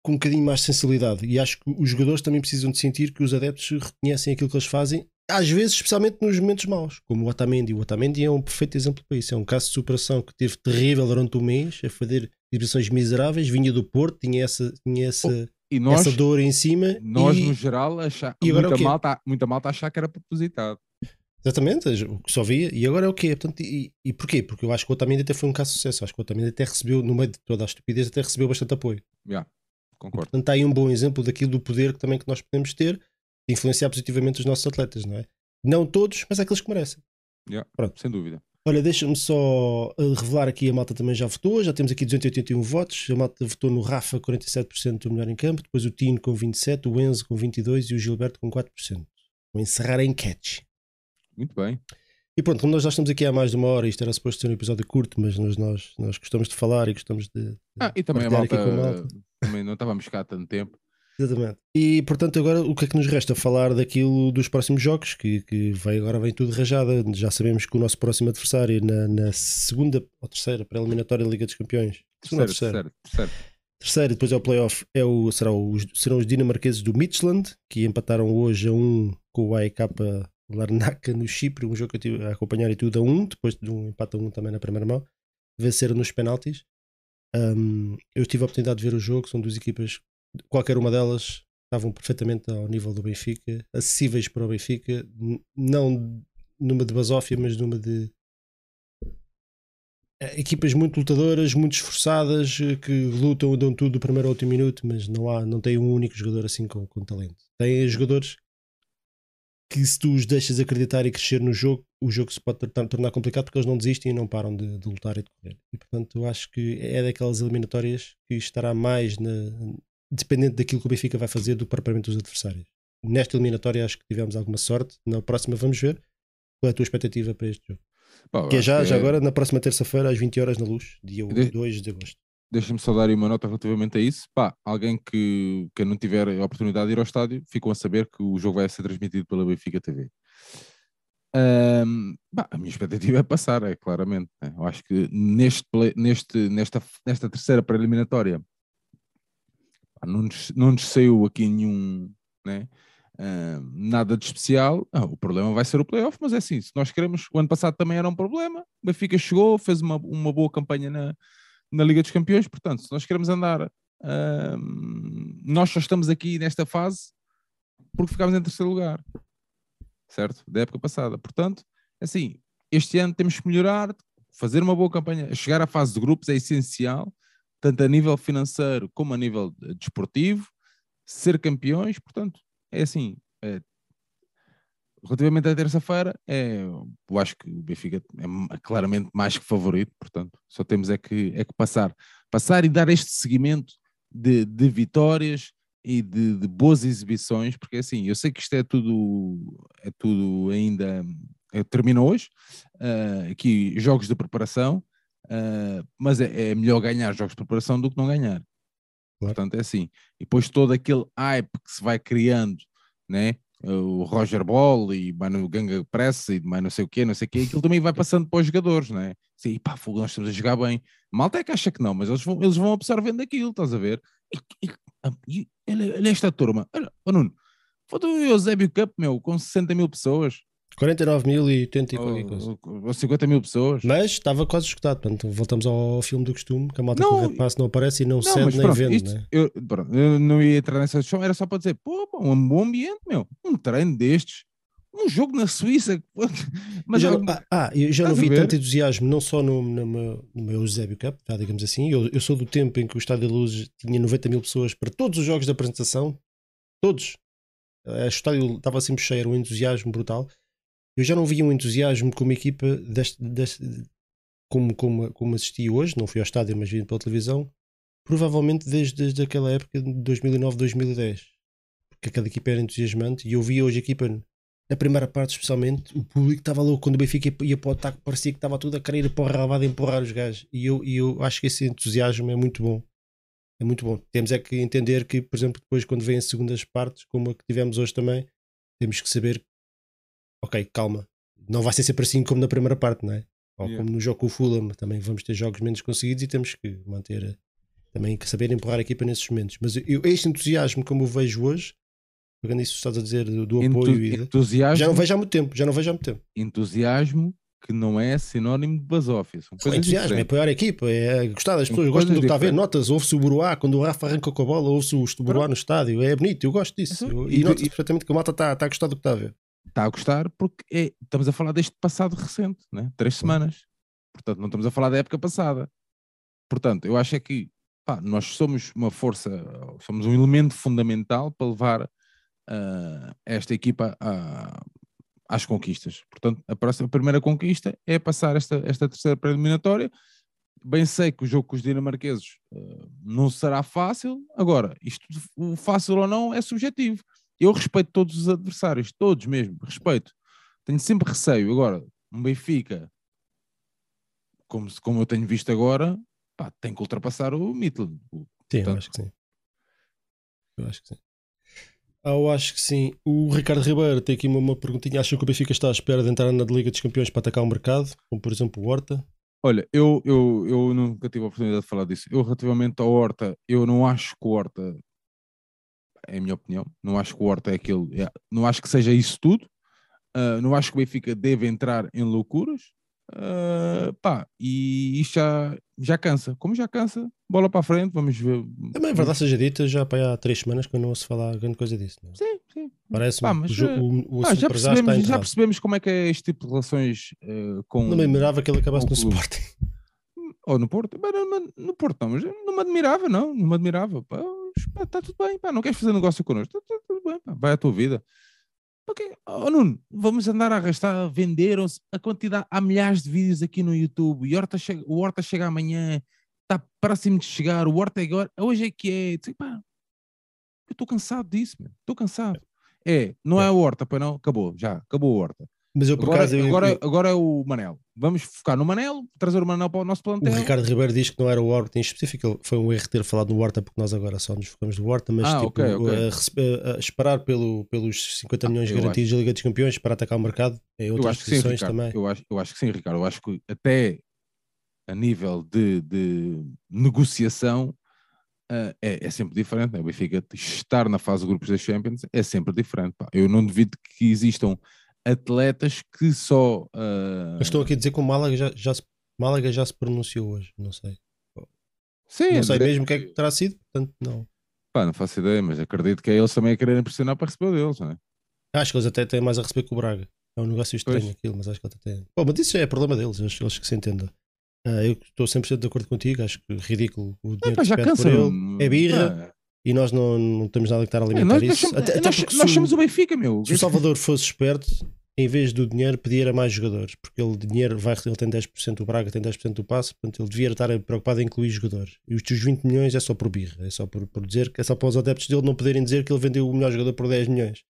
com um bocadinho mais de sensibilidade. E acho que os jogadores também precisam de sentir que os adeptos reconhecem aquilo que eles fazem, às vezes, especialmente nos momentos maus, como o Otamendi. O Otamendi é um perfeito exemplo para isso. É um caso de superação que teve terrível durante um mês, a fazer exibições miseráveis, vinha do Porto, tinha essa, tinha essa, oh, nós, essa dor em cima. Nós, e, no geral, achar, e muita, malta, muita malta achar que era propositado. Exatamente, o que só via. E agora é o quê? Portanto, e, e porquê? Porque eu acho que o Otamendi até foi um caso de sucesso. Acho que o Otamendi até recebeu, no meio de toda a estupidez, até recebeu bastante apoio. Yeah, concordo. portanto, está aí um bom exemplo daquilo do poder que também que nós podemos ter influenciar positivamente os nossos atletas, não é? Não todos, mas aqueles que merecem. Yeah, Pronto. Sem dúvida. Olha, deixa-me só eh, revelar aqui, a malta também já votou, já temos aqui 281 votos, a malta votou no Rafa 47% do melhor em campo, depois o Tino com 27%, o Enzo com 22% e o Gilberto com 4%. Vou encerrar em catch. Muito bem. E pronto, como nós já estamos aqui há mais de uma hora, isto era suposto ser um episódio curto, mas nós, nós, nós gostamos de falar e gostamos de. de ah, e também a malta, malta, também não estávamos cá há tanto tempo. Exatamente. E portanto, agora o que é que nos resta? Falar daquilo dos próximos jogos, que, que vem, agora vem tudo rajada. Já sabemos que o nosso próximo adversário na, na segunda ou terceira pré-eliminatória da Liga dos Campeões. Segunda terceira, terceira. terceira. Terceira, depois é o playoff, é o, será os, serão os dinamarqueses do Midtjylland, que empataram hoje a um com o AEK Larnaca no Chipre, um jogo que eu tive a acompanhar e tudo a um, depois de um empate a um também na primeira mão, venceram nos penaltis. Um, eu tive a oportunidade de ver o jogo, são duas equipas, qualquer uma delas estavam perfeitamente ao nível do Benfica, acessíveis para o Benfica, não numa de basófia, mas numa de eh, equipas muito lutadoras, muito esforçadas, eh, que lutam, dão tudo do primeiro ao último minuto, mas não há, não tem um único jogador assim com, com talento. Tem jogadores que se tu os deixas acreditar e crescer no jogo, o jogo se pode tornar complicado porque eles não desistem e não param de, de lutar e de correr. E portanto, eu acho que é daquelas eliminatórias que estará mais na, dependente daquilo que o Benfica vai fazer do propriamente dos adversários. Nesta eliminatória, acho que tivemos alguma sorte. Na próxima, vamos ver qual é a tua expectativa para este jogo. Bom, que é já, que já é... agora, na próxima terça-feira, às 20 horas na luz, dia de... 2 de agosto. Deixa-me só dar uma nota relativamente a isso. Pá, alguém que, que não tiver a oportunidade de ir ao estádio, ficam a saber que o jogo vai ser transmitido pela Benfica TV. Um, bah, a minha expectativa é passar, é claramente. Né? Eu acho que neste, neste, nesta, nesta terceira pré-eliminatória não, nos, não nos saiu aqui nenhum né, uh, nada de especial. Ah, o problema vai ser o playoff, mas é assim, se nós queremos, o ano passado também era um problema, o Benfica chegou, fez uma, uma boa campanha na, na Liga dos Campeões. Portanto, se nós queremos andar, nós só estamos aqui nesta fase porque ficámos em terceiro lugar, certo? Da época passada. Portanto, assim, este ano temos que melhorar, fazer uma boa campanha, chegar à fase de grupos é essencial, tanto a nível financeiro como a nível desportivo, ser campeões. Portanto, é assim, é, Relativamente à terça-feira, é, eu acho que o Benfica é claramente mais que favorito, portanto, só temos é que, é que passar. Passar e dar este seguimento de, de vitórias e de, de, boas exibições, porque assim, eu sei que isto é tudo, é tudo ainda, é, termina hoje, uh, aqui jogos de preparação, Uh, mas é, é, melhor ganhar jogos de preparação do que não ganhar. Claro. Portanto, é assim. E depois todo aquele hype que se vai criando, né? o Roger Ball e mano, o Ganga Press e mais não sei o quê, não sei o quê, aquilo também vai passando para os jogadores, não é? Sim, pá, nós estamos a jogar bem. Malta é que acha que não, mas eles vão, eles vão absorvendo aquilo, estás a ver? E, e, e, olha esta turma, olha, oh Nuno, foi o Eusébio Cup, meu, com 60 mil pessoas. 49 mil e 80 e qualquer coisa. Ou 50 mil pessoas. Mas estava quase escutado. Portanto, voltamos ao filme do costume, que a malta não, com o passo não aparece e não, não cede nem pronto, vende. Isto, né? eu, pronto, eu, não ia entrar nessa show, era só para dizer, pô, um bom ambiente, meu. Um treino destes. Um jogo na Suíça. Mas já, ah, ah, eu já não vi tanto entusiasmo, não só no, no, meu, no meu Eusébio Cup, já digamos assim. Eu, eu sou do tempo em que o Estádio da Luz tinha 90 mil pessoas para todos os jogos da apresentação. Todos. O estádio estava sempre cheio, era um entusiasmo brutal eu já não via um entusiasmo como equipa deste, deste, como, como, como assisti hoje, não fui ao estádio, mas vi pela televisão, provavelmente desde, desde aquela época de 2009, 2010. Porque aquela equipa era entusiasmante e eu via hoje a equipa, na primeira parte especialmente, o público estava louco quando o Benfica ia para o ataque, parecia que estava tudo a querer ir para o rabado empurrar os gajos. E eu, e eu acho que esse entusiasmo é muito bom. É muito bom. Temos é que entender que, por exemplo, depois quando vêm as segundas partes, como a que tivemos hoje também, temos que saber ok, calma, não vai ser sempre assim como na primeira parte, não é? Ou yeah. como no jogo com o Fulham, também vamos ter jogos menos conseguidos e temos que manter eh, também que saber empurrar a equipa nesses momentos. Mas eu, este entusiasmo, como eu vejo hoje, pegando isso que estás a dizer do, do Entu apoio, entusiasmo, já não vejo há muito tempo, já não vejo há muito tempo. Entusiasmo que não é sinónimo de. São coisas entusiasmo, é apoiar a equipa, é gostar das pessoas, gostam do que está a ver, notas, ouve-se o Buruá, quando o Rafa arranca com a bola, ouve-se o Buruá no estádio, é bonito, eu gosto disso. Eu, e, e notas perfeitamente que a malta está, está a gostar do que está a ver está a gostar porque é, estamos a falar deste passado recente, né? três semanas. Portanto, não estamos a falar da época passada. Portanto, eu acho é que pá, nós somos uma força, somos um elemento fundamental para levar uh, esta equipa a, às conquistas. Portanto, a, próxima, a primeira conquista é passar esta, esta terceira preliminatória. Bem sei que o jogo com os dinamarqueses uh, não será fácil. Agora, isto, o fácil ou não é subjetivo. Eu respeito todos os adversários, todos mesmo, respeito. Tenho sempre receio. Agora, um Benfica, como, como eu tenho visto agora, pá, tem que ultrapassar o Mittel. Sim, Portanto, eu acho que sim. Eu acho que sim. Ah, eu acho que sim. O Ricardo Ribeiro tem aqui uma, uma perguntinha. Acha que o Benfica está à espera de entrar na Liga dos Campeões para atacar o mercado? Como por exemplo o Horta? Olha, eu, eu, eu nunca tive a oportunidade de falar disso. Eu, relativamente ao Horta, eu não acho que o Horta é a minha opinião. Não acho que o Horta é aquele. É, não acho que seja isso tudo. Uh, não acho que o Benfica deve entrar em loucuras. Uh, pá, e isto já, já cansa. Como já cansa, bola para a frente, vamos ver. Também é verdade seja dita, já para há três semanas que eu não ouço falar grande coisa disso. É? Sim, sim. Parece-me o, o, o ah, já, percebemos, já percebemos como é que é este tipo de relações uh, com. Não me admirava que ele acabasse no Sporting. Ou no Porto, mas no, no Porto não, mas não me admirava, não, não me admirava. Pá está tudo bem, pá, não queres fazer negócio connosco, está tá tudo bem, pá, vai à tua vida. Porque, oh Nuno, vamos andar a arrastar, venderam-se a quantidade, há milhares de vídeos aqui no YouTube, e Horta chega, o Horta chega amanhã, está próximo de chegar, o Horta é agora, hoje é que é, pá, eu estou cansado disso, estou cansado. É, não é, o Horta, pois não, acabou, já, acabou o Horta. Mas eu por agora, acaso. Agora, eu... agora é o Manel. Vamos focar no Manel, trazer o Manel para o nosso plantel. O Ricardo Ribeiro diz que não era o Horta em específico, foi um erro ter falado no Horta, porque nós agora só nos focamos no Horta, mas ah, tipo, okay, okay. A, a, esperar pelo, pelos 50 ah, milhões garantidos da Liga dos Campeões para atacar o mercado em outras posições sim, também. Eu acho, eu acho que sim, Ricardo. Eu acho que até a nível de, de negociação uh, é, é, sempre diferente. Né? O Benfica estar na fase de grupos da Champions é sempre diferente. Pá. Eu não duvido que existam atletas que só. Uh... estou aqui a dizer que o Málaga já, já, se, Málaga já se pronunciou hoje, não sei. Sim, não sei mesmo o que é que terá sido, portanto, não. Pá, não faço ideia, mas acredito que é eles também a quererem pressionar para receber deles, não é? Acho que eles até têm mais a receber que o Braga. É um negócio estranho pois. aquilo, mas acho que até têm. Bom, mas isso é problema deles, eles, eles que se entendam. Uh, eu estou 100% de acordo contigo, acho que ridículo o dinheiro é, pá, já cansa, por ele. É birra. Ah. E nós não, não temos nada que estar a alimentar é, nós, isso. Nós, até, nós, até nós somos o Benfica, meu. Se o Salvador fosse esperto, em vez do dinheiro, pedir a mais jogadores, porque ele dinheiro vai, ele tem 10%, o Braga tem 10% do passe, portanto ele devia estar preocupado em incluir jogadores. E os 20 milhões é só por birra, é só por, por dizer que é só para os adeptos dele não poderem dizer que ele vendeu o melhor jogador por 10 milhões.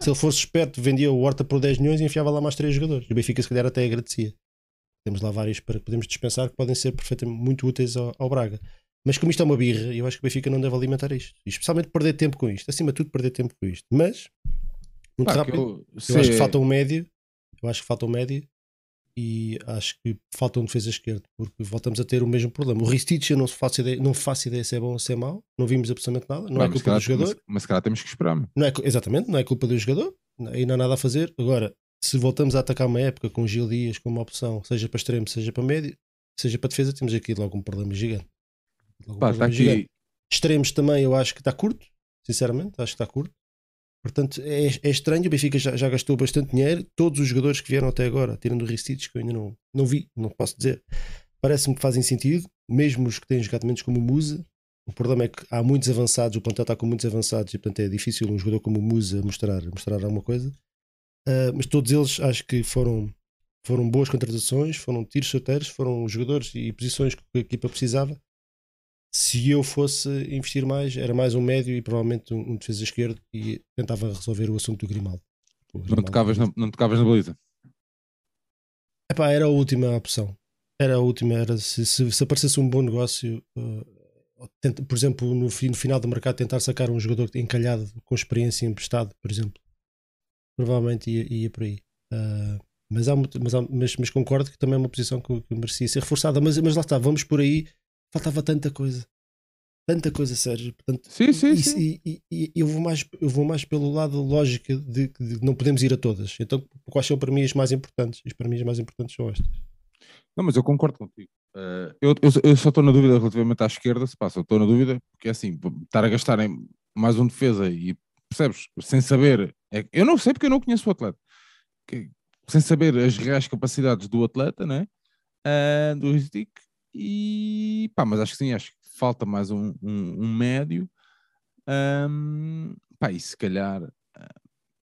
Se ele fosse esperto, vendia o Horta por 10 milhões e enfiava lá mais 3 jogadores. O Benfica se calhar até agradecia. Temos lá vários para podemos dispensar que podem ser perfeitamente muito úteis ao, ao Braga. Mas como isto é uma birra, eu acho que o Benfica não deve alimentar isto. E especialmente perder tempo com isto. Acima de tudo, perder tempo com isto. Mas, muito rápido, eu, eu acho que falta um médio. Eu acho que falta um médio. E acho que falta um defesa esquerdo. Porque voltamos a ter o mesmo problema. O Ristich eu não faço ideia, não faço ideia se é bom ou se é mau. Não vimos absolutamente nada. Não é culpa calhar, do jogador. Mas, mas se calhar temos que esperar. Não é, exatamente, não é culpa do jogador. E não há nada a fazer. Agora, se voltamos a atacar uma época com Gil Dias como opção, seja para extremo, seja para médio, seja para defesa, temos aqui logo um problema gigante. Pá, tá aqui... Extremos também eu acho que está curto, sinceramente, acho que está curto. Portanto, é, é estranho. O Benfica já, já, gastou bastante dinheiro. Todos os jogadores que vieram até agora, tirando o Ristich, que eu ainda não, não vi, não posso dizer, parece-me que fazem sentido. Mesmo os que têm jogado menos, como o Musa. O problema é que há muitos avançados, o plantel está com muitos avançados e, portanto, é difícil um jogador como o Musa mostrar, mostrar alguma coisa. Uh, mas todos eles acho que foram, foram boas contratações, foram tiros certeiros, foram jogadores e posições que a equipa precisava se eu fosse investir mais, era mais um médio e provavelmente um, um defesa esquerdo e tentava resolver o assunto do Grimaldo. Grimaldo não, tocavas na, não tocavas na baliza? Epá, era a última opção. Era a última. Era se, se, se aparecesse um bom negócio, uh, tenta, por exemplo, no, no final do mercado, tentar sacar um jogador encalhado com experiência emprestado, por exemplo. Provavelmente ia, ia por aí. Uh, mas, há, mas, há, mas, mas, concordo que também é uma posição que, que merecia ser reforçada. Mas, mas lá está, vamos por aí faltava tanta coisa. Tanta coisa, Sérgio. Portanto, sim, sim, e, sim. E, e, eu, vou mais, eu vou mais pelo lado lógico de que não podemos ir a todas. Então, quais são para mim as mais importantes? As para mim as mais importantes são estas. Não, mas eu concordo contigo. Uh, eu, eu, eu, só estou na dúvida relativamente à esquerda, se passa, estou na dúvida, porque é assim, estar a gastar em mais um defesa e percebes, sem saber, é, eu não sei porque eu não conheço o atleta, que, sem saber as reais capacidades do atleta, né? Uh, do Stick, e pá, mas acho que sim, acho que falta mais um, um, um médio. Um, pá, e se calhar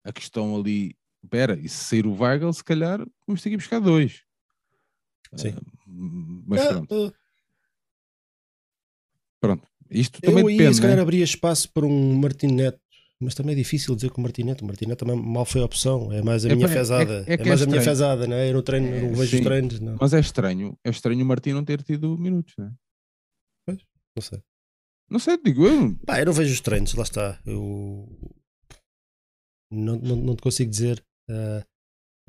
a questão ali, pera, e se sair o Weigl, se calhar vamos ter que ir buscar dois. Sim. Uh, mas ah, pronto. Uh, pronto. Isto também eu depende. se calhar né? abria espaço para um Martin Neto mas também é difícil dizer que o Martinete, o Martinete também mal foi a opção, é mais a é, minha fezada, é, é, é mais a minha fezada, não é? Eu não treino, não vejo sim, os treinos, não. Mas é estranho, é estranho o Martim não ter tido minutos, não é? Pois, não sei. Não sei, digo eu. Pá, eu não vejo os treinos, lá está. Eu não, não, não te consigo dizer. Uh,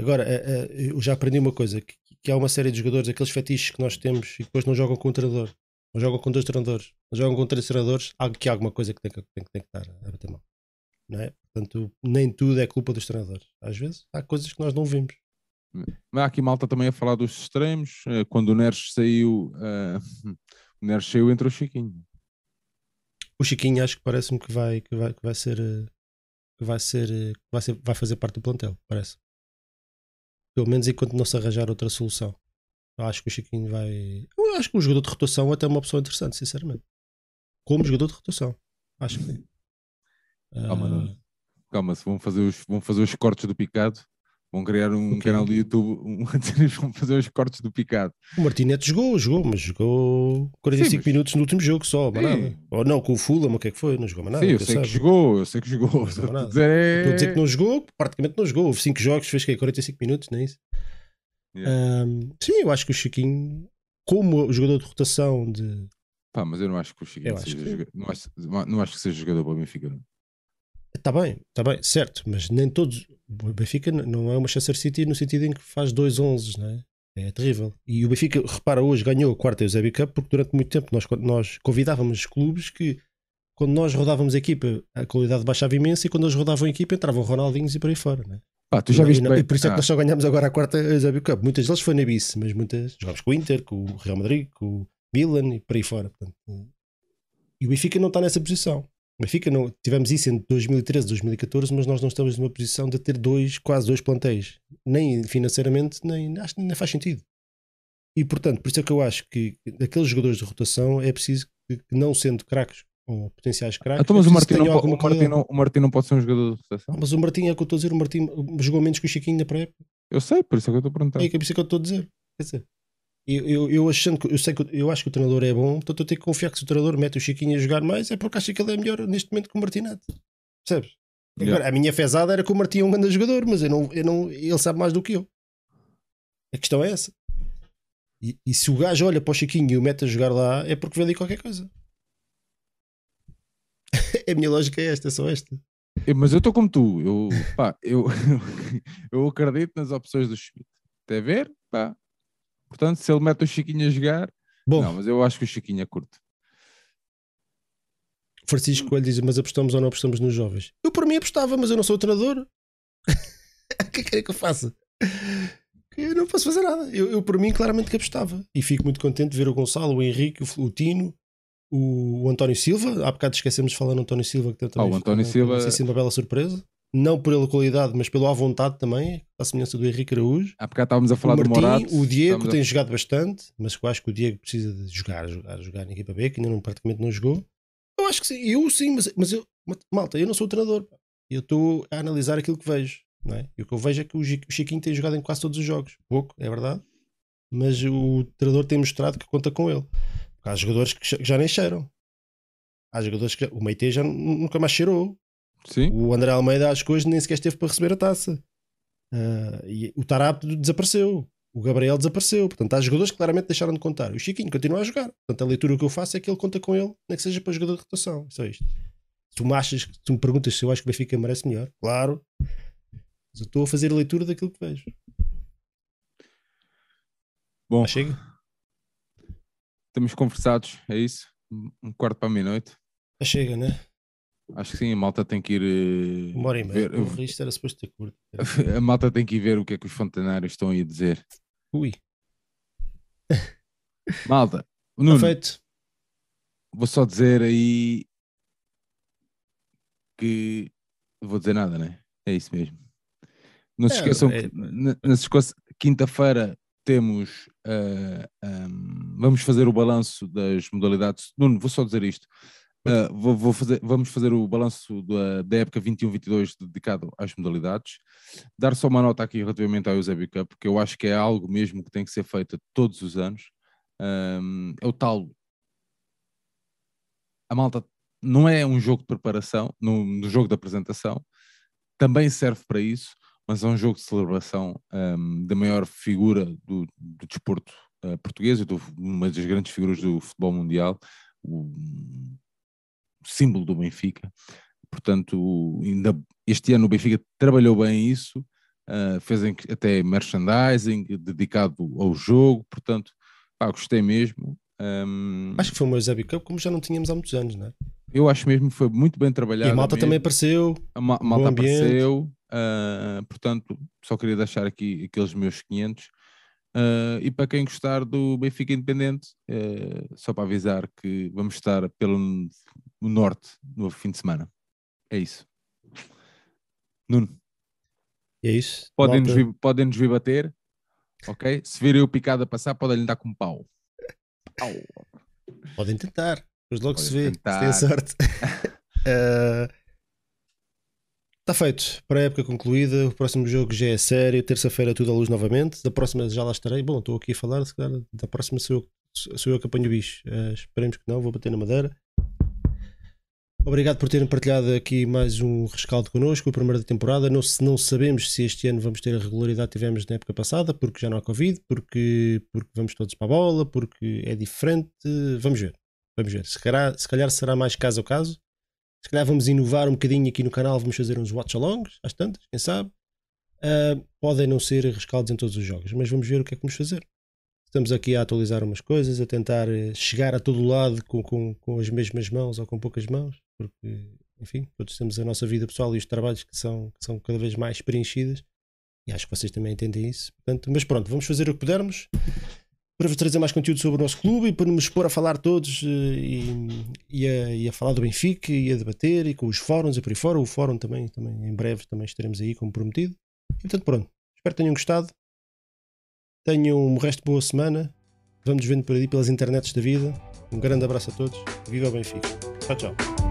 agora, uh, uh, eu já aprendi uma coisa: que, que há uma série de jogadores, aqueles fetiches que nós temos e depois não jogam com o treinador, não jogam com dois treinadores, não jogam com três treinadores, há, que há alguma coisa que tem que, tem, tem que estar a bater mal não é? Portanto, nem tudo é culpa dos treinadores. Às vezes há coisas que nós não vimos. Mas há aqui malta também a falar dos extremos. Eh, quando o Neres saiu, uh, o Neres saiu entre o Chiquinho. O Chiquinho acho que parece-me que vai, que vai, que vai ser eh, que vai ser, que vai ser vai fazer parte do plantel, parece. Pelo menos enquanto não se arranjar outra solução. Eu acho que o Chiquinho vai. Eu acho que o jogador de rotação é até uma opção interessante, sinceramente. Como jogador de rotação. Acho que sim. Calma, uh... calma, se vão fazer, os, vão fazer os cortes do picado, vão criar um okay. canal do YouTube, um, vão fazer os cortes do picado. O Martinete jogou, jogou, mas jogou 45 Sim, mas... minutos no último jogo só, nada. Ou não, com o Fulham, o que é que foi? Não jogou mais nada. Sim, eu sei sabe. que jogou, eu sei que jogou. Não Estou a dizer que não jogou, praticamente não jogou. Houve 5 jogos, fez que 45 minutos, não é isso? Yeah. Um, sim, eu acho que o Chiquinho, como jogador de rotação de. Pá, mas eu não acho que o Chiquinho seja, que... Não, acho, não acho que seja jogador para o Benfica. Não. Está bem, está bem, certo, mas nem todos. O Benfica não é uma Manchester City no sentido em que faz dois 11, não é? É terrível. E o Benfica, repara, hoje ganhou a quarta Eusébio Cup porque durante muito tempo nós, nós convidávamos clubes que, quando nós rodávamos a equipa, a qualidade baixava imenso e quando eles rodavam a equipa entravam Ronaldinhos e por aí fora, não é? Ah, tu já viste e, bem. e por isso é que ah. nós só ganhámos agora a quarta Eusébio Cup. Muitas deles foi na Bice, mas muitas jogámos com o Inter, com o Real Madrid, com o Milan e por aí fora. Portanto, e o Benfica não está nessa posição. Benfica não, tivemos isso em 2013, 2014, mas nós não estamos numa posição de ter dois, quase dois plantéis, nem financeiramente, nem acho que nem faz sentido. E portanto, por isso é que eu acho que aqueles jogadores de rotação é preciso que, não sendo craques ou potenciais craques. Então, mas é o Martim, não, o, Martim não, o Martim não pode ser um jogador de rotação? Mas o Martim é o que eu estou a dizer, o Martim jogou menos que o Chiquinho na pré-época. Eu sei, por isso é que eu estou a perguntar. É, é por isso é que eu estou a dizer. Quer dizer, eu, eu, eu, achando que eu sei que eu acho que o treinador é bom, portanto eu tenho que confiar que se o treinador mete o Chiquinho a jogar mais é porque acha que ele é melhor neste momento que o Martinete. Percebes? Agora, yeah. a minha fezada era que o Martim é um grande jogador, mas eu não, eu não, ele sabe mais do que eu. A questão é essa. E, e, se o gajo olha para o Chiquinho e o mete a jogar lá, é porque vê ali qualquer coisa. a minha lógica é esta, é só esta. Mas eu estou como tu, eu, pá, eu, eu acredito nas opções do Schmidt. Até ver, pá. Portanto, se ele mete o Chiquinho a jogar, Bom, não, mas eu acho que o Chiquinho é curto. Francisco Coelho diz: Mas apostamos ou não apostamos nos jovens? Eu por mim apostava, mas eu não sou o treinador. o que é que é eu faça? Eu não posso fazer nada. Eu, eu por mim, claramente que apostava. E fico muito contente de ver o Gonçalo, o Henrique, o, o Tino, o, o, António Silva. Há bocado esquecemos de falar no António Silva, que também oh, o António Silva... Sei uma bela surpresa. Não pela qualidade, mas pela vontade também, a semelhança do Henrique Araújo. Há bocado estávamos a falar o Martim, do Morato. O Diego tem a... jogado bastante, mas eu acho que o Diego precisa de jogar, jogar, jogar na equipa B, que ainda não, praticamente não jogou. Eu acho que sim, eu sim, mas, mas eu, malta, eu não sou o treinador. Eu estou a analisar aquilo que vejo. Não é? E o que eu vejo é que o Chiquinho tem jogado em quase todos os jogos. Pouco, é verdade. Mas o treinador tem mostrado que conta com ele. Porque há jogadores que já nem cheiram. Há jogadores que. O Meite já nunca mais cheirou. Sim. O André Almeida, acho que hoje nem sequer esteve para receber a taça. Uh, e o Tarap desapareceu. O Gabriel desapareceu. Portanto, há jogadores que claramente deixaram de contar. O Chiquinho continua a jogar. Portanto, a leitura que eu faço é que ele conta com ele, nem que seja para jogador de rotação. Só isto. Tu me achas, tu me perguntas se eu acho que o Benfica merece melhor. Claro. Mas eu estou a fazer a leitura daquilo que vejo. Bom, ah, chega. Estamos conversados, é isso? Um quarto para a meia-noite. Ah, chega, né? Acho que sim, a malta tem que ir. Uh, Uma hora e meia. Ver, uh, isto era suposto ter curto. A malta tem que ir ver o que é que os fontanários estão aí a dizer. Ui. Malta, Nuno, feito. vou só dizer aí que. Vou dizer nada, né? É isso mesmo. Não se é, esqueçam é, que quinta-feira temos. Uh, eh, um, vamos fazer o balanço das modalidades. Nuno, vou só dizer isto. Uh, vou, vou fazer, vamos fazer o balanço da, da época 21-22 dedicado às modalidades. Dar só uma nota aqui relativamente ao Eusébio Cup, porque eu acho que é algo mesmo que tem que ser feito todos os anos. Um, é o tal. A malta não é um jogo de preparação, no, no jogo de apresentação, também serve para isso, mas é um jogo de celebração um, da maior figura do, do desporto uh, português, do, uma das grandes figuras do futebol mundial. O, símbolo do Benfica. Portanto, ainda este ano o Benfica trabalhou bem isso, uh, fez até merchandising dedicado ao jogo, portanto, pá, gostei mesmo. Um, acho que foi uma Eusébio Cup como já não tínhamos há muitos anos, não é? Eu acho mesmo que foi muito bem trabalhado. E a malta mesmo. também apareceu. A ma malta apareceu, uh, portanto, só queria deixar aqui aqueles meus 500. Uh, e para quem gostar do Benfica Independente, uh, só para avisar que vamos estar pelo norte no fim de semana. É isso. Nuno. É isso. Podem-nos vir, podem vir bater, ok? Se virem o picado a passar, podem-lhe dar com pau. pau. Podem tentar, depois logo podem se vê, tentar. se tem sorte. uh, Está feito. Para a época concluída, o próximo jogo já é sério. Terça-feira tudo à luz novamente. Da próxima já lá estarei. Bom, estou aqui a falar, se calhar da próxima sou eu, sou eu que apanho o bicho. Uh, esperemos que não, vou bater na madeira. Obrigado por terem partilhado aqui mais um rescaldo connosco, a primeira da temporada. Não, não sabemos se este ano vamos ter a regularidade que tivemos na época passada, porque já não há Covid, porque, porque vamos todos para a bola, porque é diferente. Vamos ver. Vamos ver. Se calhar, se calhar será mais caso a caso. Se calhar vamos inovar um bocadinho aqui no canal, vamos fazer uns watch-alongs, às tantas, quem sabe. Uh, podem não ser rescaldos em todos os jogos, mas vamos ver o que é que vamos fazer. Estamos aqui a atualizar umas coisas, a tentar eh, chegar a todo lado com, com, com as mesmas mãos ou com poucas mãos, porque, enfim, todos temos a nossa vida pessoal e os trabalhos que são, que são cada vez mais preenchidas. E acho que vocês também entendem isso. Portanto, mas pronto, vamos fazer o que pudermos para vos trazer mais conteúdo sobre o nosso clube e para nos expor a falar todos eh, e, e, a, e, a, falar do Benfica e a debater e com os fóruns e por aí fora. O fórum também, também em breve também estaremos aí como prometido. E, portanto, pronto. Espero que tenham gostado. Tenham um resto de boa semana. Vamos vendo por aí pelas internets da vida. Um grande abraço a todos. Viva o Benfica. Tchau, tchau.